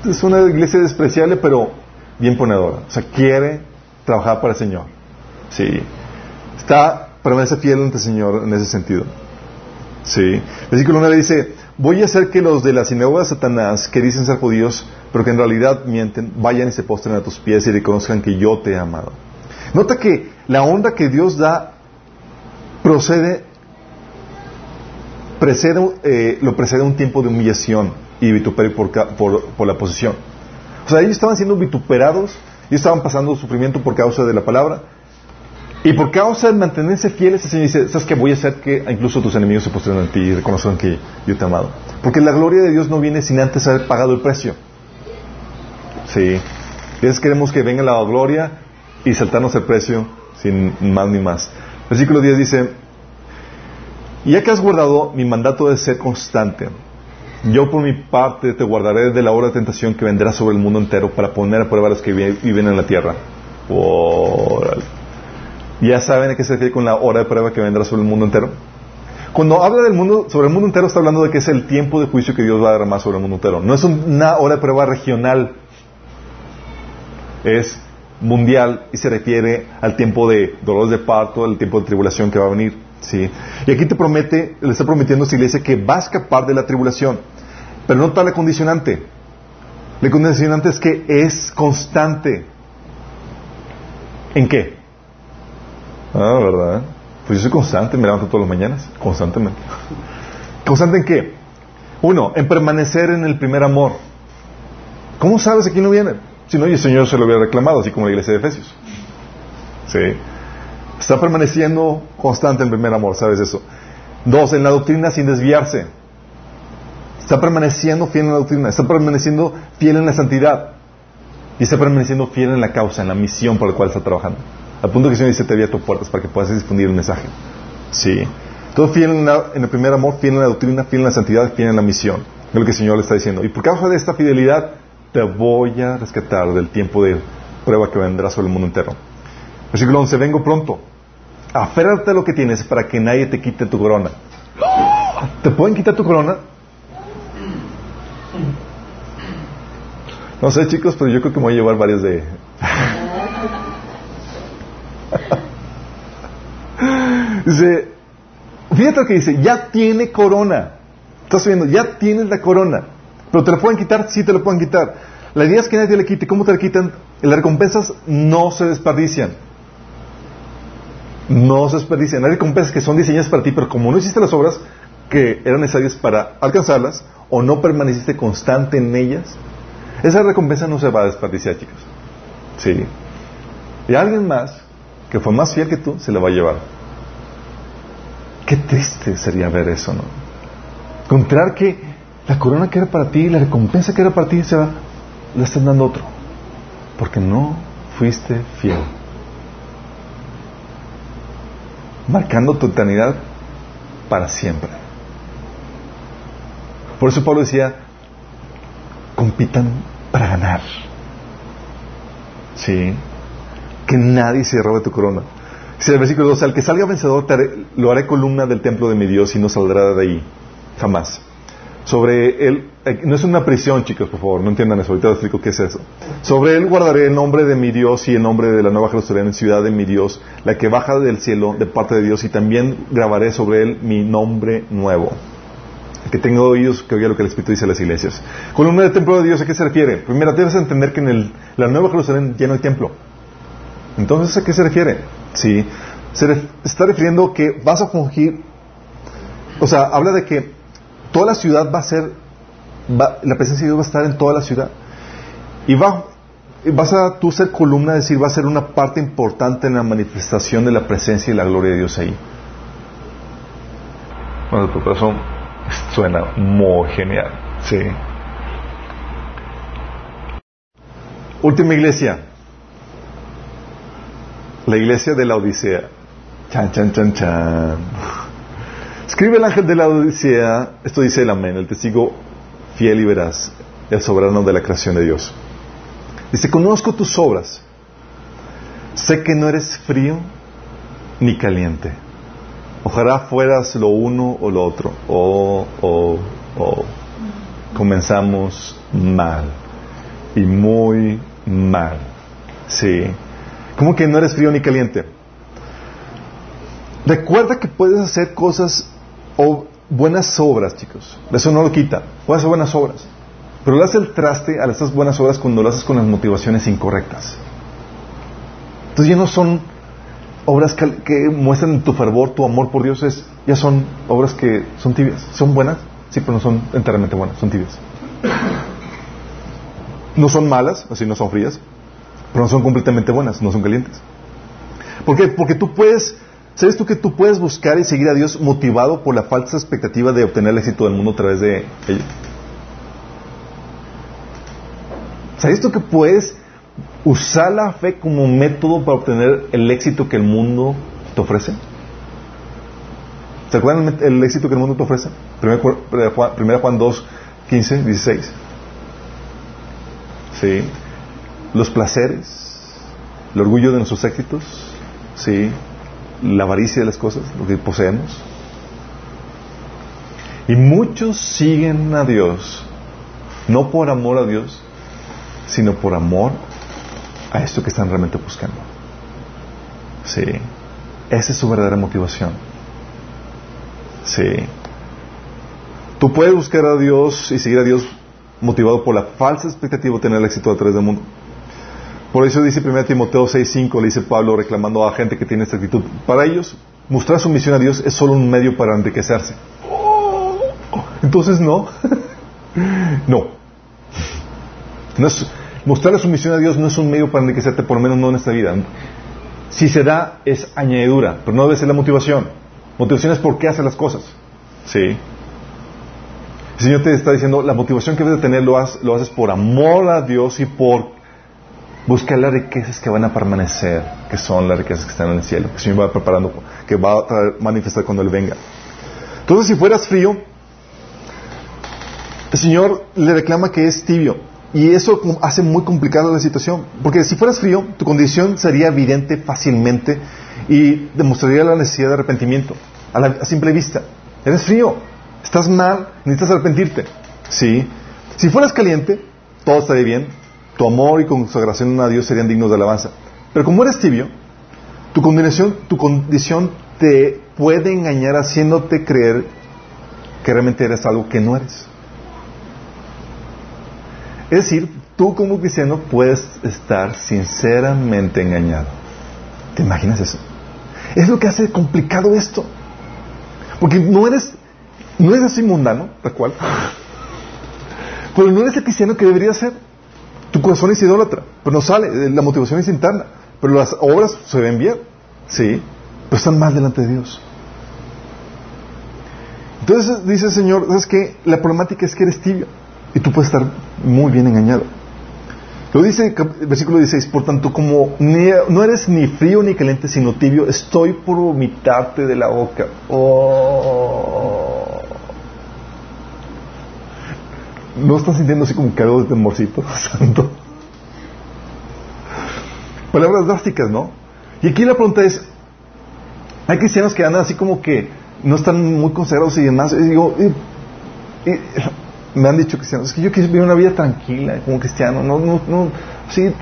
es, una iglesia despreciable, pero bien ponedora. O sea, quiere trabajar para el Señor. Sí. Está, permanece fiel ante el Señor en ese sentido. Sí. Versículo 9 dice, voy a hacer que los de la sinagoga de Satanás, que dicen ser judíos, pero que en realidad mienten, vayan y se postren a tus pies y reconozcan que yo te he amado. Nota que la onda que Dios da procede, precede, eh, lo precede un tiempo de humillación y vituperio por, por, la posición. O sea, ellos estaban siendo vituperados, y estaban pasando sufrimiento por causa de la palabra. Y por causa de mantenerse fieles, el Señor dice, ¿sabes qué? Voy a hacer que incluso tus enemigos se postren en ti y reconozcan que yo te he amado. Porque la gloria de Dios no viene sin antes haber pagado el precio. Sí. Y veces queremos que venga la gloria y saltarnos el precio sin más ni más. Versículo 10 dice, ya que has guardado mi mandato de ser constante, yo por mi parte te guardaré de la hora de tentación que vendrá sobre el mundo entero para poner a prueba a los que viven en la tierra. ¿Ya saben a qué se refiere con la hora de prueba que vendrá sobre el mundo entero? Cuando habla del mundo, sobre el mundo entero, está hablando de que es el tiempo de juicio que Dios va a más sobre el mundo entero. No es una hora de prueba regional. Es mundial y se refiere al tiempo de dolores de parto, al tiempo de tribulación que va a venir. ¿sí? Y aquí te promete, le está prometiendo a esta iglesia que va a escapar de la tribulación. Pero no tal la condicionante. La condicionante es que es constante. ¿En qué? Ah, ¿verdad? Pues yo soy constante, me levanto todas las mañanas, constantemente. ¿Constante en qué? Uno, en permanecer en el primer amor. ¿Cómo sabes que aquí no viene? Si no, el Señor se lo hubiera reclamado, así como la iglesia de Efesios. ¿Sí? Está permaneciendo constante en primer amor, ¿sabes eso? Dos, en la doctrina sin desviarse. Está permaneciendo fiel en la doctrina, está permaneciendo fiel en la santidad. Y está permaneciendo fiel en la causa, en la misión por la cual está trabajando. Al punto que el Señor dice, te abierto puertas para que puedas difundir el mensaje. Sí. Todo fiel en, en, el primer amor, fiel en la doctrina, fiel en la santidad, fiel en la misión. Es lo que el Señor le está diciendo. Y por causa de esta fidelidad, te voy a rescatar del tiempo de prueba que vendrá sobre el mundo entero. Versículo 11, vengo pronto. Aférrate a lo que tienes para que nadie te quite tu corona. ¿Te pueden quitar tu corona? No sé, chicos, pero yo creo que me voy a llevar varios de... (laughs) dice, fíjate lo que dice, ya tiene corona. Estás viendo, ya tienes la corona. Pero te lo pueden quitar, sí te lo pueden quitar. La idea es que nadie le quite. ¿Cómo te le quitan? Las recompensas no se desperdician. No se desperdician. Hay recompensas que son diseñadas para ti, pero como no hiciste las obras que eran necesarias para alcanzarlas, o no permaneciste constante en ellas, esa recompensa no se va a desperdiciar, chicos. Sí. Y alguien más, que fue más fiel que tú, se la va a llevar. Qué triste sería ver eso, ¿no? Encontrar que la corona que era para ti, la recompensa que era para ti, se va, la están dando otro. Porque no fuiste fiel. Marcando tu eternidad para siempre. Por eso Pablo decía, compitan para ganar. Sí. Que nadie se robe tu corona. Dice el versículo 2, al que salga vencedor lo haré columna del templo de mi Dios y no saldrá de ahí. Jamás. Sobre él, eh, no es una prisión, chicos, por favor, no entiendan eso, ahorita les explico qué es eso. Sobre él guardaré el nombre de mi Dios y el nombre de la nueva Jerusalén, ciudad de mi Dios, la que baja del cielo de parte de Dios, y también grabaré sobre él mi nombre nuevo que tengo oídos que oiga lo que el Espíritu dice a las iglesias. Columna del templo de Dios, ¿a qué se refiere? Primero, debes entender que en el, la Nueva Jerusalén ya no hay templo. Entonces, ¿a qué se refiere? Sí, se está refiriendo que vas a fungir, o sea, habla de que toda la ciudad va a ser, la presencia de Dios va a estar en toda la ciudad. Y va, vas a tú ser columna, es decir, va a ser una parte importante en la manifestación de la presencia y la gloria de Dios ahí. Bueno, tu corazón Suena muy genial. Sí. Última iglesia. La iglesia de la Odisea. Chan, chan, chan, chan. Escribe el ángel de la Odisea. Esto dice el amén, el testigo fiel y veraz, el soberano de la creación de Dios. Dice, conozco tus obras. Sé que no eres frío ni caliente. Ojalá fueras lo uno o lo otro. O, o, o. Comenzamos mal. Y muy mal. Sí. ¿Cómo que no eres frío ni caliente? Recuerda que puedes hacer cosas o buenas obras, chicos. Eso no lo quita. Puedes hacer buenas obras. Pero le haces el traste a estas buenas obras cuando lo haces con las motivaciones incorrectas. Entonces ya no son obras que, muestran tu fervor, tu amor por Dios, es, ya son obras que son tibias. ¿Son buenas? Sí, pero no son enteramente buenas, son tibias. No son malas, así no son frías, pero no son completamente buenas, no son calientes. ¿Por qué? Porque tú puedes, ¿sabes tú que tú puedes buscar y seguir a Dios motivado por la falsa expectativa de obtener el éxito del mundo a través de ello? ¿Sabes tú que puedes usar la fe como método para obtener el éxito que el mundo te ofrece. ¿Se acuerdan el, éxito que el mundo te ofrece? Primera Juan, 2, 15, 16. Sí. Los placeres, el orgullo de nuestros éxitos, sí. La avaricia de las cosas, lo que poseemos. Y muchos siguen a Dios, no por amor a Dios, sino por amor a esto que están realmente buscando. Sí. Esa es su verdadera motivación. Sí. Tú puedes buscar a Dios y seguir a Dios motivado por la falsa expectativa de tener el éxito a través del mundo. Por eso dice 1 Timoteo 6:5, le dice Pablo reclamando a gente que tiene esta actitud. Para ellos, mostrar su misión a Dios es solo un medio para enriquecerse. entonces no. (laughs) no. Mostrar la sumisión a Dios no es un medio para enriquecerte, por lo menos no en esta vida. Si se da, es añadidura, pero no debe ser la motivación. Motivación es por qué hace las cosas. ¿Sí? El Señor te está diciendo, la motivación que debes de tener lo, haces por amor a Dios y por buscar las riquezas que van a permanecer, que son las riquezas que están en el cielo, que el Señor va preparando, que va a manifestar cuando Él venga. Entonces, si fueras frío, el Señor le reclama que es tibio. Y eso hace muy complicada la situación. Porque si fueras frío, tu condición sería evidente fácilmente y demostraría la necesidad de arrepentimiento a, la, simple vista. Eres frío, estás mal, necesitas arrepentirte. ¿Sí? Si fueras caliente, todo estaría bien. Tu amor y consagración a Dios serían dignos de alabanza. Pero como eres tibio, tu condición, tu condición te puede engañar haciéndote creer que realmente eres algo que no eres. Es decir, tú como cristiano puedes estar sinceramente engañado. ¿Te imaginas eso? Es lo que hace complicado esto. Porque no eres, no eres así mundano, tal cual. Pero no eres el cristiano que debería ser. Tu corazón es idólatra, pero no sale, la motivación es interna. Pero las obras se ven bien, sí, pero están mal delante de Dios. Entonces dice el Señor, ¿sabes qué? La problemática es que eres tibio y tú puedes estar muy bien engañado. Lo dice el versículo 16, por tanto, como no eres ni frío ni caliente, sino tibio, estoy por vomitarte de la boca. Oh. ¿No estás sintiendo así como un algo de temorcito (laughs) santo? Palabras drásticas, ¿no? Y aquí la pregunta es, hay cristianos que andan así como que no están muy consagrados y demás. Y digo, (laughs) me han dicho cristianos, es que yo quiero vivir una vida tranquila como cristiano, no, no, no, sin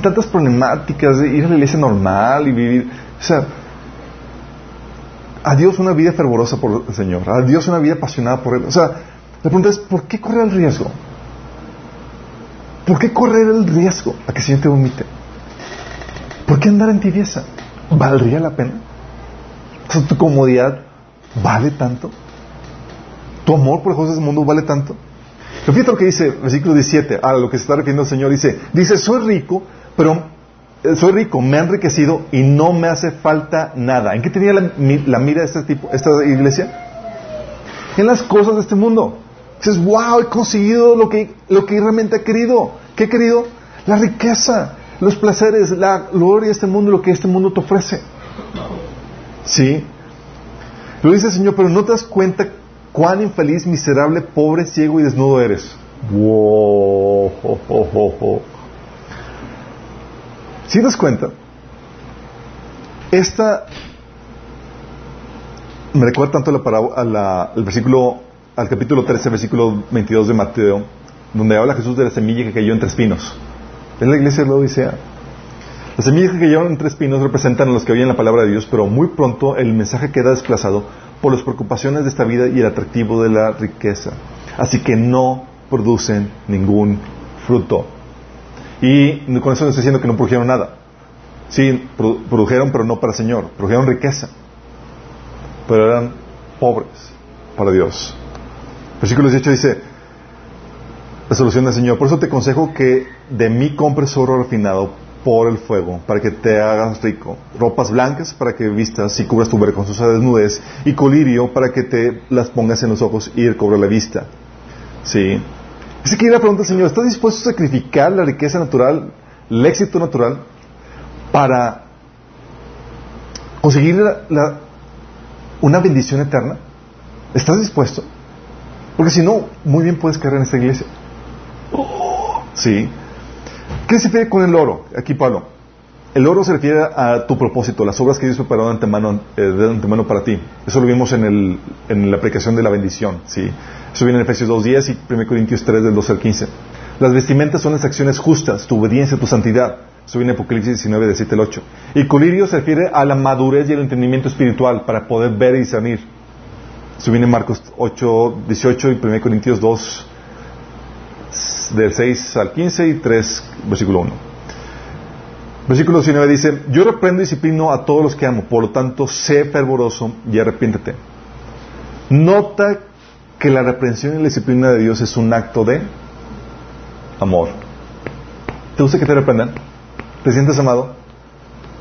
tantas problemáticas, ir a la iglesia normal y vivir, o sea, a Dios una vida fervorosa por el Señor, a Dios una vida apasionada por Él. O sea, la pregunta es, ¿por qué correr el riesgo? ¿Por qué correr el riesgo a que el Señor te vomite? ¿Por qué andar en tibieza? ¿Valdría la pena? Tu comodidad vale tanto. ¿Tu amor por las cosas del mundo vale tanto? Pero lo que dice, versículo 17, a lo que se está refiriendo el Señor, dice, dice, soy rico, pero eh, soy rico, me ha enriquecido y no me hace falta nada. ¿En qué tenía la, mira de este tipo, esta iglesia? En las cosas de este mundo. Dices, wow, he conseguido lo que, lo que realmente he querido. ¿Qué he querido? La riqueza, los placeres, la gloria de este mundo, lo que este mundo te ofrece. ¿Sí? Lo dice el Señor, pero no te das cuenta cuán infeliz, miserable, pobre, ciego y desnudo eres. Wow. ¿Sí te das cuenta? Esta me recuerda tanto a al versículo, al capítulo 13, versículo 22 de Mateo, donde habla Jesús de la semilla que cayó entre espinos. Es la iglesia de la Odisea. Las semillas que cayeron entre espinos representan a los que oyen la palabra de Dios, pero muy pronto el mensaje queda desplazado por las preocupaciones de esta vida y el atractivo de la riqueza. Así que no producen ningún fruto. Y con eso no estoy diciendo que no produjeron nada. Sí, produjeron, pero no para el Señor. Produjeron riqueza. Pero eran pobres para Dios. Versículo 18 dice, la solución del Señor. Por eso te aconsejo que de mí compres oro refinado por el fuego, para que te hagas rico. Ropas blancas para que vistas y cubras tu vergonzosa desnudez. Y colirio para que te las pongas en los ojos y recobre la vista. ¿Sí? Así que la pregunta, Señor, ¿estás dispuesto a sacrificar la riqueza natural, el éxito natural, para conseguir una bendición eterna? ¿Estás dispuesto? Porque si no, muy bien puedes caer en esta iglesia. ¿Sí? ¿Qué se refiere con el oro? Aquí Pablo. El oro se refiere a tu propósito, las obras que Dios preparó de antemano, eh, para ti. Eso lo vimos en la aplicación de la bendición. ¿sí? Eso viene en Efesios 2.10 y 1 Corintios 3 del 12 al 15. Las vestimentas son las acciones justas, tu obediencia, tu santidad. Eso viene en Apocalipsis 19, del 7 al 8. Y colirio se refiere a la madurez y el entendimiento espiritual para poder ver y discernir. Eso viene en Marcos 8, 18 y 1 Corintios 2, del 6 al 15 y 3, versículo 1. Versículo 19 dice, yo reprendo y disciplino a todos los que amo, por lo tanto, sé fervoroso y arrepiéntete. Nota que la reprensión y la disciplina de Dios es un acto de amor. ¿Te gusta que te reprendan? ¿Te sientes amado?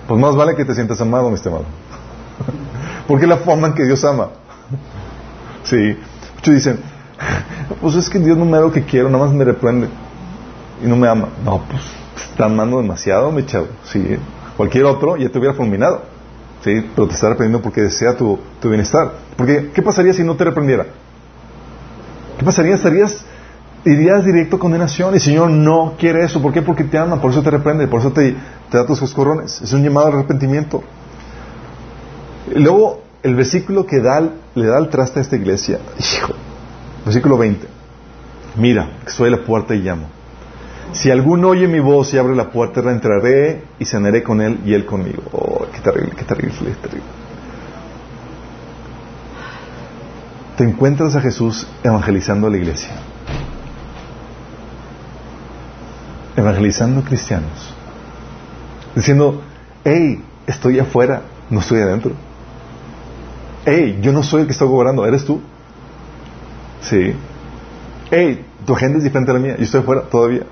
Pues más vale que te sientas amado, mi estimado. (laughs) Porque es la forma en que Dios ama. Sí. Muchos dicen, pues es que Dios no me da lo que quiero, nada más me reprende y no me ama. No, pues está amando demasiado, mi chavo. Si cualquier otro ya te hubiera fulminado. ¿sí? Pero te está reprendiendo porque desea tu, tu bienestar. Porque, ¿qué pasaría si no te reprendiera? ¿Qué pasaría? Estarías, irías directo a condenación. Y el Señor no quiere eso. ¿Por qué? Porque te ama, por eso te reprende, por eso te, te da tus coscorrones. Es un llamado al arrepentimiento. Luego, el versículo que da, le da el traste a esta iglesia. Hijo, Versículo 20. Mira, soy la puerta y llamo. Si alguno oye mi voz y abre la puerta, entraré y cenaré con él y él conmigo. Oh, qué terrible, qué terrible, qué terrible. Te encuentras a Jesús evangelizando a la iglesia. evangelizando cristianos, diciendo, hey, estoy afuera, no estoy adentro. Hey, yo no soy el que está gobernando, ¿eres tú? Sí. Hey, tu agenda es diferente a la mía, yo estoy afuera todavía.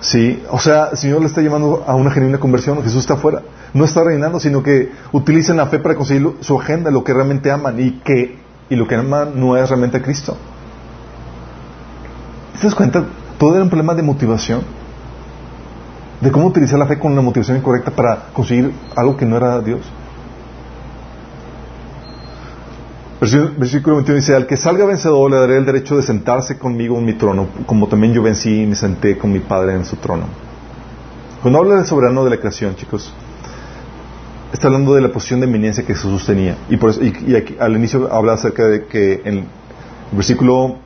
Sí, o sea, el Señor le está llamando a una genuina conversión, Jesús está afuera. No está reinando, sino que utilizan la fe para conseguir su agenda, lo que realmente aman y que y lo que aman no es realmente a Cristo. ¿Te das cuenta? Todo era un problema de motivación. De cómo utilizar la fe con la motivación incorrecta para conseguir algo que no era Dios. Versículo 21 dice, al que salga vencedor le daré el derecho de sentarse conmigo en mi trono, como también yo vencí y me senté con mi Padre en su trono. Cuando habla del soberano de la creación, chicos, está hablando de la posición de eminencia que Jesús tenía. Y, por eso, y, aquí, al inicio habla acerca de que en el versículo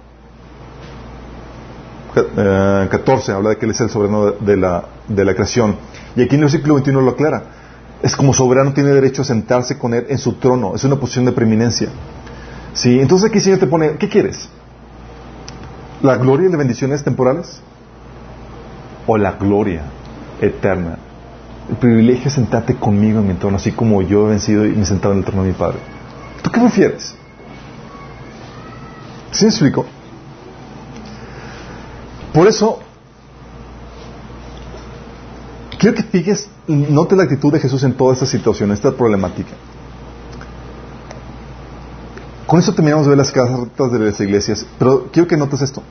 14 eh, habla de que Él es el soberano de la, de la creación. Y aquí en el versículo 21 lo aclara. Es como soberano tiene derecho a sentarse con Él en su trono. Es una posición de preeminencia. ¿Sí? Entonces aquí el Señor te pone, ¿qué quieres? ¿La gloria y las bendiciones temporales? ¿O la gloria eterna? El privilegio de sentarte conmigo en mi trono, así como yo he vencido y me he sentado en el trono de mi Padre. ¿Tú qué prefieres? ¿Sí me explico? Por eso, quiero que fijes, note la actitud de Jesús en toda esta situación, esta problemática. Con eso terminamos de ver las cartas de las iglesias, pero quiero que notes esto.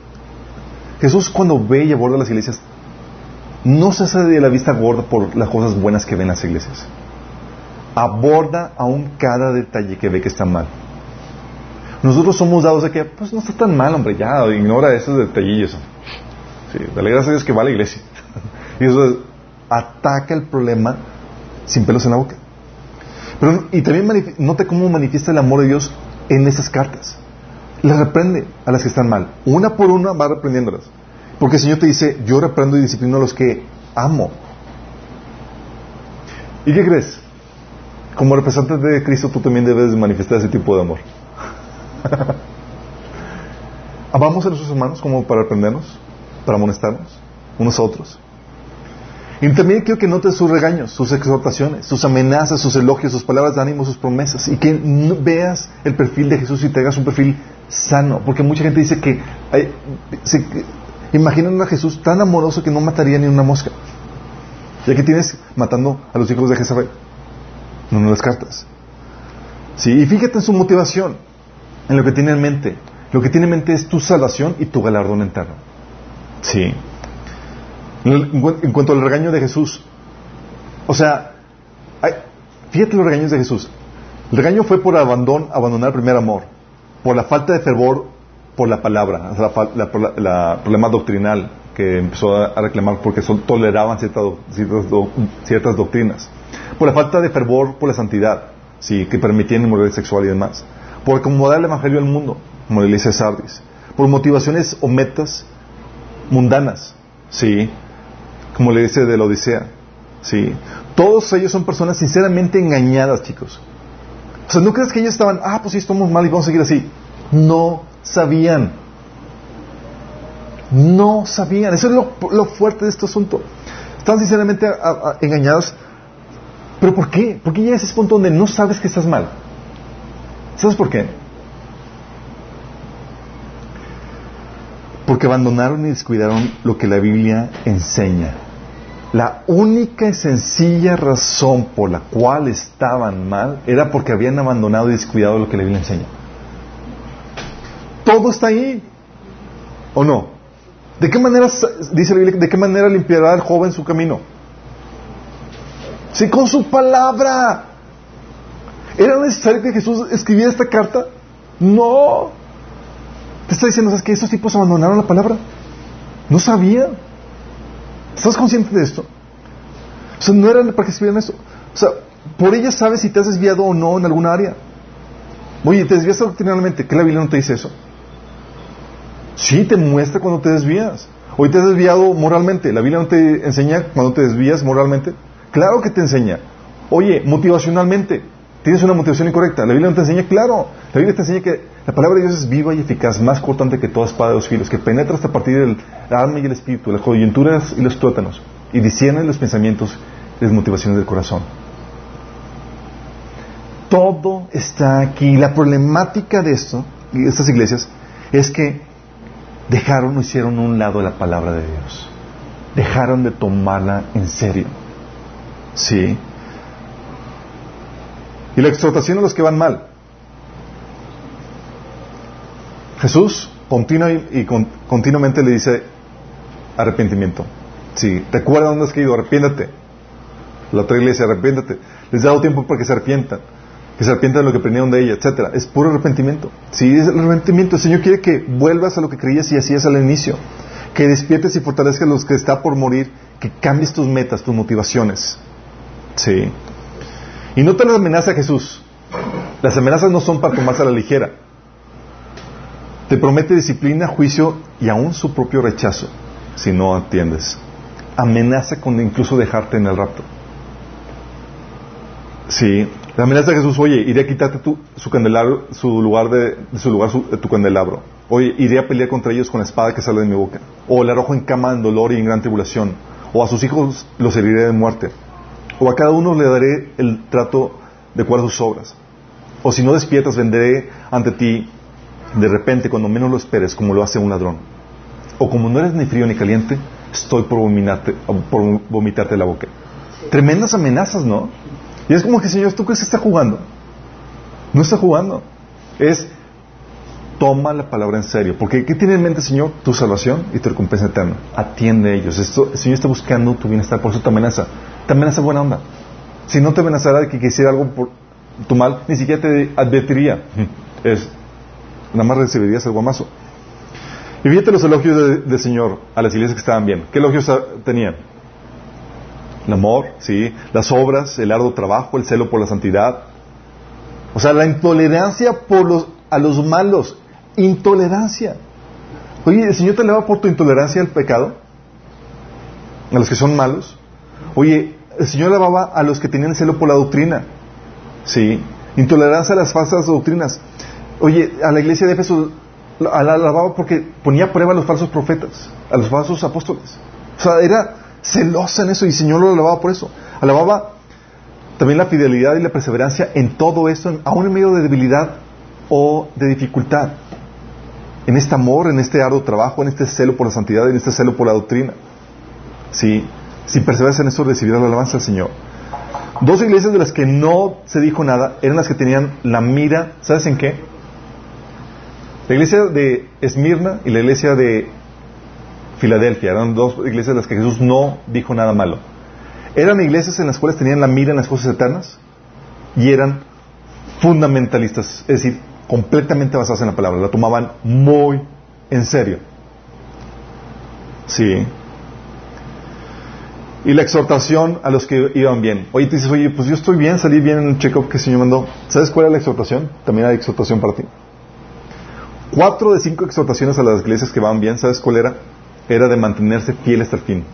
Jesús cuando ve y aborda las iglesias, no se hace de la vista gorda por las cosas buenas que ven las iglesias. Aborda aún cada detalle que ve que está mal. Nosotros somos dados a que, pues no está tan mal, hombre, ya, ignora esos detallillos. Sí, dale gracias a Dios que va a la iglesia. (laughs) y eso ataca el problema sin pelos en la boca. Pero, y también note cómo manifiesta el amor de Dios en esas cartas. Les reprende a las que están mal. Una por una va reprendiéndolas. Porque el Señor te dice, yo reprendo y disciplino a los que amo. ¿Y qué crees? Como representante de Cristo tú también debes manifestar ese tipo de amor. (laughs) ¿Amamos a nuestros hermanos como para reprendernos? ¿Para amonestarnos? Unos a otros. Y también quiero que notes sus regaños, sus exhortaciones, sus amenazas, sus elogios, sus palabras de ánimo, sus promesas. Y que veas el perfil de Jesús y te hagas un perfil sano. Porque mucha gente dice que imaginan a Jesús tan amoroso que no mataría ni una mosca. Y aquí tienes matando a los hijos de Jezabel. No me las cartas. Sí, y fíjate en su motivación, en lo que tiene en mente. Lo que tiene en mente es tu salvación y tu galardón eterno. Sí. En cuanto al regaño de Jesús, o sea, fíjate los regaños de Jesús. El regaño fue por abandonar el primer amor, por la falta de fervor por la palabra, la, problema doctrinal que empezó a, reclamar porque toleraban ciertas, ciertas, doctrinas, por la falta de fervor por la santidad, sí, que permitían el moral sexual y demás, por acomodar el evangelio al mundo, como Sardis, por motivaciones o metas mundanas, sí, como le dice de la Odisea. ¿sí? Todos ellos son personas sinceramente engañadas, chicos. O sea, no crees que ellos estaban, ah, pues sí, estamos mal y vamos a seguir así. No sabían. No sabían. Eso es lo, fuerte de este asunto. Están sinceramente engañados. ¿Pero por qué? ¿Por qué llegas a ese punto donde no sabes que estás mal? ¿Sabes por qué? Porque abandonaron y descuidaron lo que la Biblia enseña. La única y sencilla razón por la cual estaban mal era porque habían abandonado y descuidado lo que la Biblia enseña. Todo está ahí. ¿O no? ¿De qué manera, dice la Biblia, de qué manera limpiará el joven su camino? Sí, con su palabra. ¿Era necesario que Jesús escribiera esta carta? No. Te está diciendo, ¿sabes que esos tipos abandonaron la palabra? No sabían. ¿Estás consciente de esto? O sea, no era para que escribieran esto. O sea, por ella sabes si te has desviado o no en alguna área. Oye, ¿te desvías doctrinalmente? ¿Qué la Biblia no te dice eso? Sí, te muestra cuando te desvías. Hoy te has desviado moralmente. ¿La Biblia no te enseña cuando te desvías moralmente? Claro que te enseña. Oye, motivacionalmente. Tienes una motivación incorrecta. La Biblia no te enseña, claro, la Biblia te enseña que la palabra de Dios es viva y eficaz, más cortante que toda espada de los filos, que penetra hasta partir del alma y el espíritu, las coyunturas y los tuétanos, y discierne los pensamientos y las motivaciones del corazón. Todo está aquí. La problemática de esto, de estas iglesias, es que dejaron o hicieron un lado la palabra de Dios. Dejaron de tomarla en serio. Sí. Y la exhortación a los que van mal. Jesús y, continuamente le dice arrepentimiento. Sí, recuerda dónde has caído, arrepiéntate. La otra iglesia, arrepiéntate. Les he dado tiempo para que se arrepientan que se arrepientan de lo que aprendieron de ella, etcétera. Es puro arrepentimiento. Si es el arrepentimiento, el Señor quiere que vuelvas a lo que creías y así es al inicio. Que despiertes y fortalezcas a los que está por morir, que cambies tus metas, tus motivaciones. Sí. Y no te las amenaza Jesús. Las amenazas no son para tomarse a la ligera. Te promete disciplina, juicio y aún su propio rechazo si no atiendes. Amenaza con incluso dejarte en el rapto. Sí, la amenaza de Jesús, oye, iré a quitarte tu, su candelabro, su lugar de, su lugar, tu candelabro. Oye, iré a pelear contra ellos con la espada que sale de mi boca. O le arrojo en cama en dolor y en gran tribulación. O a sus hijos los heriré de muerte. O a cada uno le daré el trato de acuerdo sus obras. O si no despiertas, venderé ante ti de repente, cuando menos lo esperes, como lo hace un ladrón. O como no eres ni frío ni caliente, estoy por vomitarte, la boca. Tremendas amenazas, ¿no? Y es como que, Señor, ¿tú crees que está jugando? No está jugando. Es, toma la palabra en serio. Porque, ¿qué tiene en mente, Señor? Tu salvación y tu recompensa eterna. Atiende a ellos. Esto, el Señor está buscando tu bienestar, por eso te amenaza. Te amenaza buena onda. Si no te amenazara de que quisiera algo por tu mal, ni siquiera te advertiría. (laughs) Nada más recibirías el guamazo. Y fíjate los elogios del Señor a las iglesias que estaban bien. ¿Qué elogios tenían? el amor, ¿sí? las obras, el arduo trabajo, el celo por la santidad. O sea, la intolerancia por los, a los malos. Intolerancia. Oye, ¿el Señor te eleva por tu intolerancia al pecado? A los que son malos. Oye, el Señor elevaba a los que tenían celo por la doctrina. ¿Sí? Intolerancia a las falsas doctrinas. Oye, a la iglesia de Éfeso la alababa porque ponía prueba a los falsos profetas, a los falsos apóstoles. O sea, era celosa en eso y el Señor lo alababa por eso. Alababa también la fidelidad y la perseverancia en todo esto, aún en medio de debilidad o de dificultad. En este amor, en este arduo trabajo, en este celo por la santidad, en este celo por la doctrina. Si perseveras en eso, recibirás la alabanza del Señor. Dos iglesias de las que no se dijo nada eran las que tenían la mira, ¿sabes en qué? La iglesia de Esmirna y la iglesia de Filadelfia. Eran dos iglesias en las que Jesús no dijo nada malo. Eran iglesias en las cuales tenían la mira en las cosas eternas y eran fundamentalistas, es decir, completamente basadas en la palabra. La tomaban muy en serio. Sí. Y la exhortación a los que iban bien. Oye, te dices, oye, pues yo estoy bien, salí bien en el check-up que el Señor mandó. ¿Sabes cuál es la exhortación? También hay exhortación para ti. Cuatro de cinco exhortaciones a las iglesias que van bien, ¿sabes cuál era? era de mantenerse fiel hasta el fin.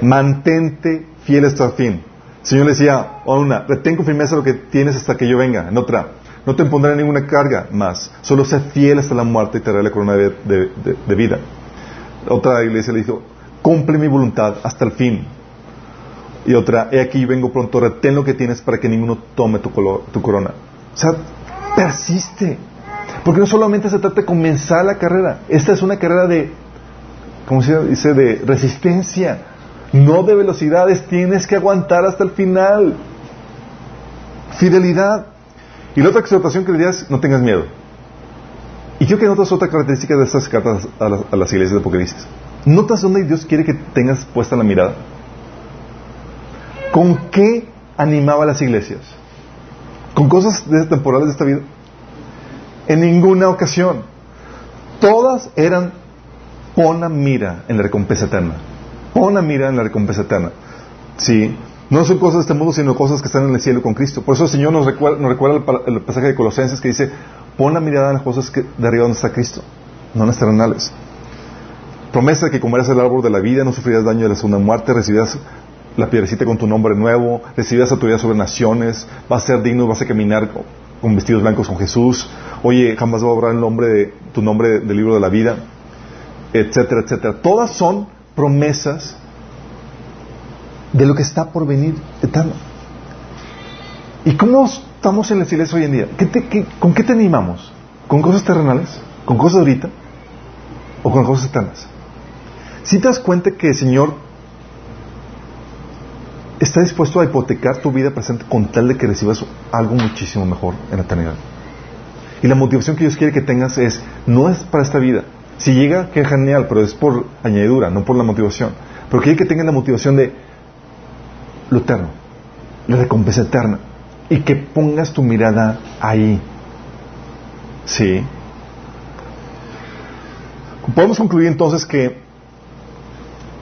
Mantente fiel hasta el fin. El Señor le decía a una, retén con firmeza lo que tienes hasta que yo venga. En otra, no te impondré ninguna carga más. Solo sé fiel hasta la muerte y te daré la corona de, vida. Otra iglesia le dijo, cumple mi voluntad hasta el fin. Y otra, he aquí vengo pronto, retén lo que tienes para que ninguno tome tu, tu corona. O sea, persiste. Porque no solamente se trata de comenzar la carrera, esta es una carrera de como se dice, de resistencia, no de velocidades, tienes que aguantar hasta el final. Fidelidad. Y la otra exhortación que le dirías, no tengas miedo. Y creo que notas otra característica de estas cartas a las, iglesias de Apocalipsis. ¿Notas dónde Dios quiere que tengas puesta la mirada? ¿Con qué animaba a las iglesias? ¿Con cosas temporales de esta vida? En ninguna ocasión. Todas eran Pon la mira en la recompensa eterna. Pon la mira en la recompensa eterna. Sí. No son cosas de este mundo, sino cosas que están en el cielo con Cristo. Por eso el Señor nos recuerda, nos recuerda el, pasaje de Colosenses que dice, pon la mirada en las cosas que, de arriba donde está Cristo, no en las terrenales. Promesa de que comerás el árbol de la vida, no sufrirás daño de la segunda muerte, recibirás la piedrecita con tu nombre nuevo, recibirás autoridad sobre naciones, vas a ser digno, vas a caminar con, vestidos blancos con Jesús, oye, jamás va a borrar el nombre de, tu nombre del libro de la vida, etcétera, etcétera. Todas son promesas de lo que está por venir eterno. ¿Y cómo estamos en la iglesia hoy en día? ¿Con qué te animamos? ¿Con cosas terrenales? ¿Con cosas ahorita? ¿O con cosas eternas? Si te das cuenta que el Señor está dispuesto a hipotecar tu vida presente con tal de que recibas algo muchísimo mejor en la eternidad. Y la motivación que Dios quiere que tengas es, no es para esta vida. Si llega, que genial, pero es por añadidura, no por la motivación. Pero quiere que tengas la motivación de lo eterno, la recompensa eterna. Y que pongas tu mirada ahí. Sí. Podemos concluir entonces que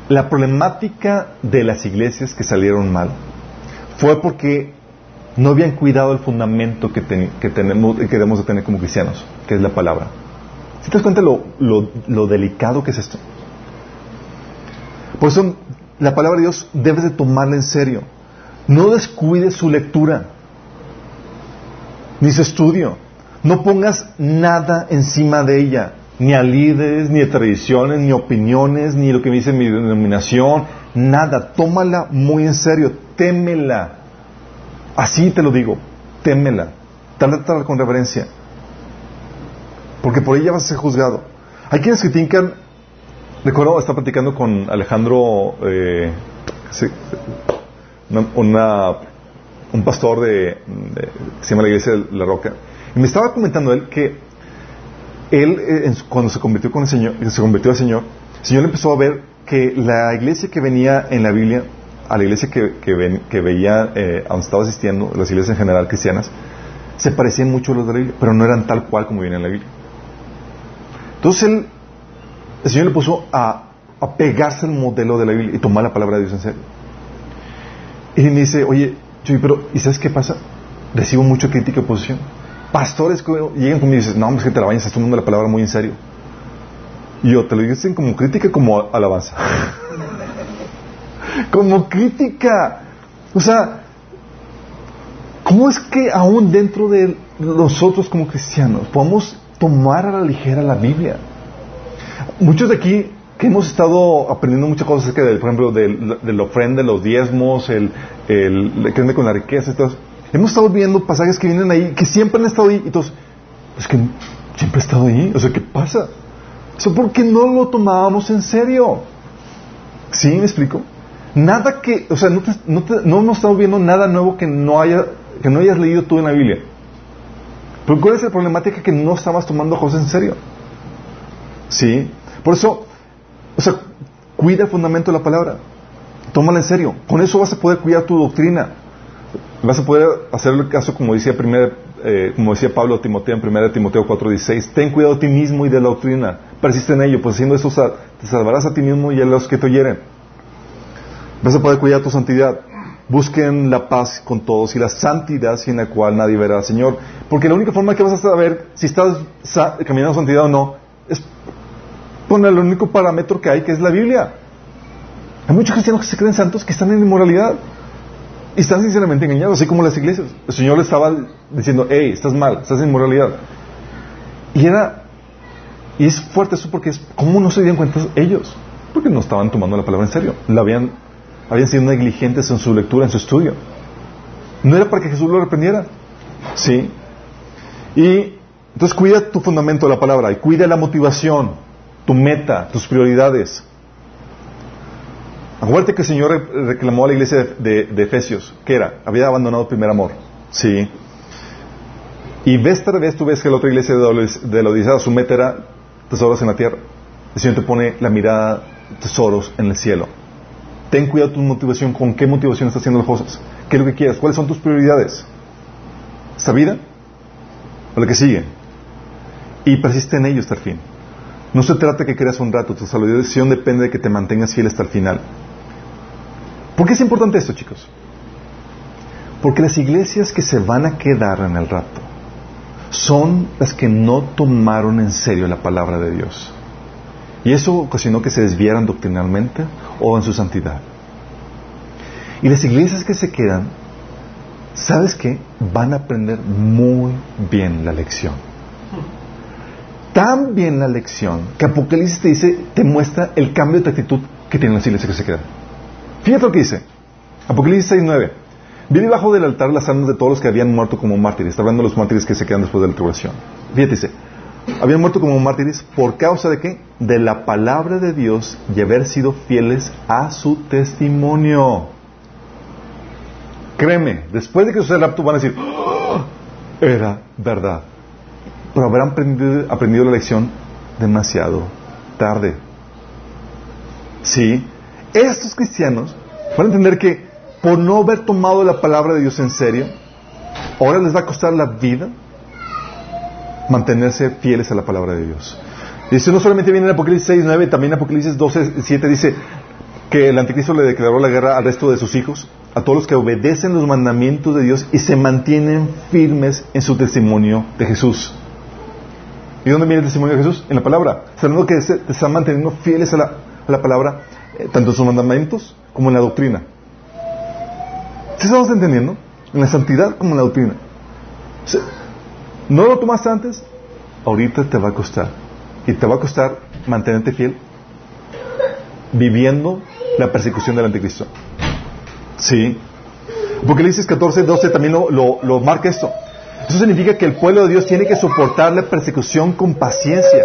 la problemática de las iglesias que salieron mal fue porque no habían cuidado el fundamento que, tenemos, que debemos de tener como cristianos, que es la palabra. ¿Si te das cuenta lo, lo, delicado que es esto? Por eso la palabra de Dios debes de tomarla en serio. No descuides su lectura, ni su estudio. No pongas nada encima de ella ni a líderes, ni a tradiciones, ni opiniones, ni lo que me dice mi denominación, nada. Tómala muy en serio, témela. Así te lo digo, témela. Trátala con reverencia. Porque por ella vas a ser juzgado. Hay quienes critican, recuerdo, estaba platicando con Alejandro, eh, una, un pastor de, que se llama la iglesia de La Roca, y me estaba comentando él que él, eh, cuando se convirtió con el Señor, se convirtió al Señor, el Señor empezó a ver que la iglesia que venía en la Biblia, a la iglesia que, que, veía, eh, a donde estaba asistiendo, las iglesias en general cristianas, se parecían mucho a los de la Biblia, pero no eran tal cual como viene en la Biblia. Entonces él, el Señor le puso a, pegarse al modelo de la Biblia y tomar la palabra de Dios en serio. Y me dice, oye, pero ¿y sabes qué pasa? Recibo mucha crítica y oposición pastores que llegan conmigo y dicen, no, hombre, que te la bañas, estás tomando la palabra muy en serio. Y yo te lo dicen como crítica, como alabanza. (laughs) como crítica. O sea, ¿cómo es que aún dentro de nosotros como cristianos podemos tomar a la ligera la Biblia? Muchos de aquí que hemos estado aprendiendo muchas cosas acerca del, por ejemplo, del, la ofrenda, los diezmos, el, el, que con la riqueza, Hemos estado viendo pasajes que vienen ahí, que siempre han estado ahí, todos, es que siempre ha estado ahí, o sea, ¿qué pasa? Eso porque no lo tomábamos en serio. ¿Sí? ¿Me explico? Nada que, o sea, no, no, no hemos estado viendo nada nuevo que no, haya, que no hayas leído tú en la Biblia. Pero ¿cuál es la problemática? Que no estabas tomando cosas en serio. ¿Sí? Por eso, o sea, cuida el fundamento de la palabra. Tómala en serio. Con eso vas a poder cuidar tu doctrina vas a poder hacer el caso como decía, primera, eh, como decía Pablo a Timoteo en 1 Timoteo 4:16, ten cuidado de ti mismo y de la doctrina, persiste en ello, pues haciendo eso te salvarás a ti mismo y a los que te oyeren. Vas a poder cuidar tu santidad. Busquen la paz con todos y la santidad sin la cual nadie verá al Señor. Porque la única forma que vas a saber si estás caminando en santidad o no es poner el único parámetro que hay, que es la Biblia. Hay muchos cristianos que se creen santos que están en inmoralidad. Y están sinceramente engañados, así como las iglesias. El Señor le estaba diciendo, hey, estás mal, estás en inmoralidad. Y era, y es fuerte eso porque es, ¿cómo no se dieron cuenta ellos? Porque no estaban tomando la palabra en serio. La habían, habían sido negligentes en su lectura, en su estudio. No era para que Jesús lo reprendiera. Sí. Y entonces cuida tu fundamento de la palabra y cuida la motivación, tu meta, tus prioridades. Acuérdate que el Señor reclamó a la iglesia de, Efesios, que era, había abandonado el primer amor. Sí. Y vez tras vez tú ves que la otra iglesia de la Odisea, su meta era tesoros en la tierra. El Señor te pone la mirada, tesoros en el cielo. Ten cuidado tu motivación, con qué motivación estás haciendo las cosas. ¿Qué es lo que quieres? ¿Cuáles son tus prioridades? ¿Esta vida? ¿O la que sigue? Y persiste en ello hasta el fin. No se trata que creas un rato, tu salvación depende de que te mantengas fiel hasta el final. ¿Por qué es importante esto, chicos? Porque las iglesias que se van a quedar en el rato son las que no tomaron en serio la palabra de Dios. Y eso ocasionó que se desviaran doctrinalmente o en su santidad. Y las iglesias que se quedan, ¿sabes qué? Van a aprender muy bien la lección. Tan bien la lección que Apocalipsis te dice, te muestra el cambio de actitud que tienen las iglesias que se quedan. Fíjate lo que dice. Apocalipsis 6.9. Vi debajo del altar las almas de todos los que habían muerto como mártires. Está hablando de los mártires que se quedan después de la tribulación. Fíjate, dice, habían muerto como mártires por causa de qué? De la palabra de Dios y haber sido fieles a su testimonio. Créeme, después de que suceda el rapto van a decir, ¡Oh! era verdad. Pero habrán aprendido, la lección demasiado tarde. Sí, estos cristianos van a entender que por no haber tomado la palabra de Dios en serio, ahora les va a costar la vida mantenerse fieles a la palabra de Dios. Y no solamente viene en Apocalipsis 6, 9, también en Apocalipsis 12, 7 dice que el anticristo le declaró la guerra al resto de sus hijos, a todos los que obedecen los mandamientos de Dios y se mantienen firmes en su testimonio de Jesús. ¿Y dónde viene el testimonio de Jesús? En la palabra. Sabiendo que se están manteniendo fieles a la, palabra, eh, tanto en sus mandamientos como en la doctrina. ¿Sí estamos entendiendo? En la santidad como en la doctrina. ¿No lo tomaste antes? Ahorita te va a costar. Y te va a costar mantenerte fiel viviendo la persecución del anticristo. Sí. Apocalipsis 14, 12 también lo, lo, marca esto. Eso significa que el pueblo de Dios tiene que soportar la persecución con paciencia,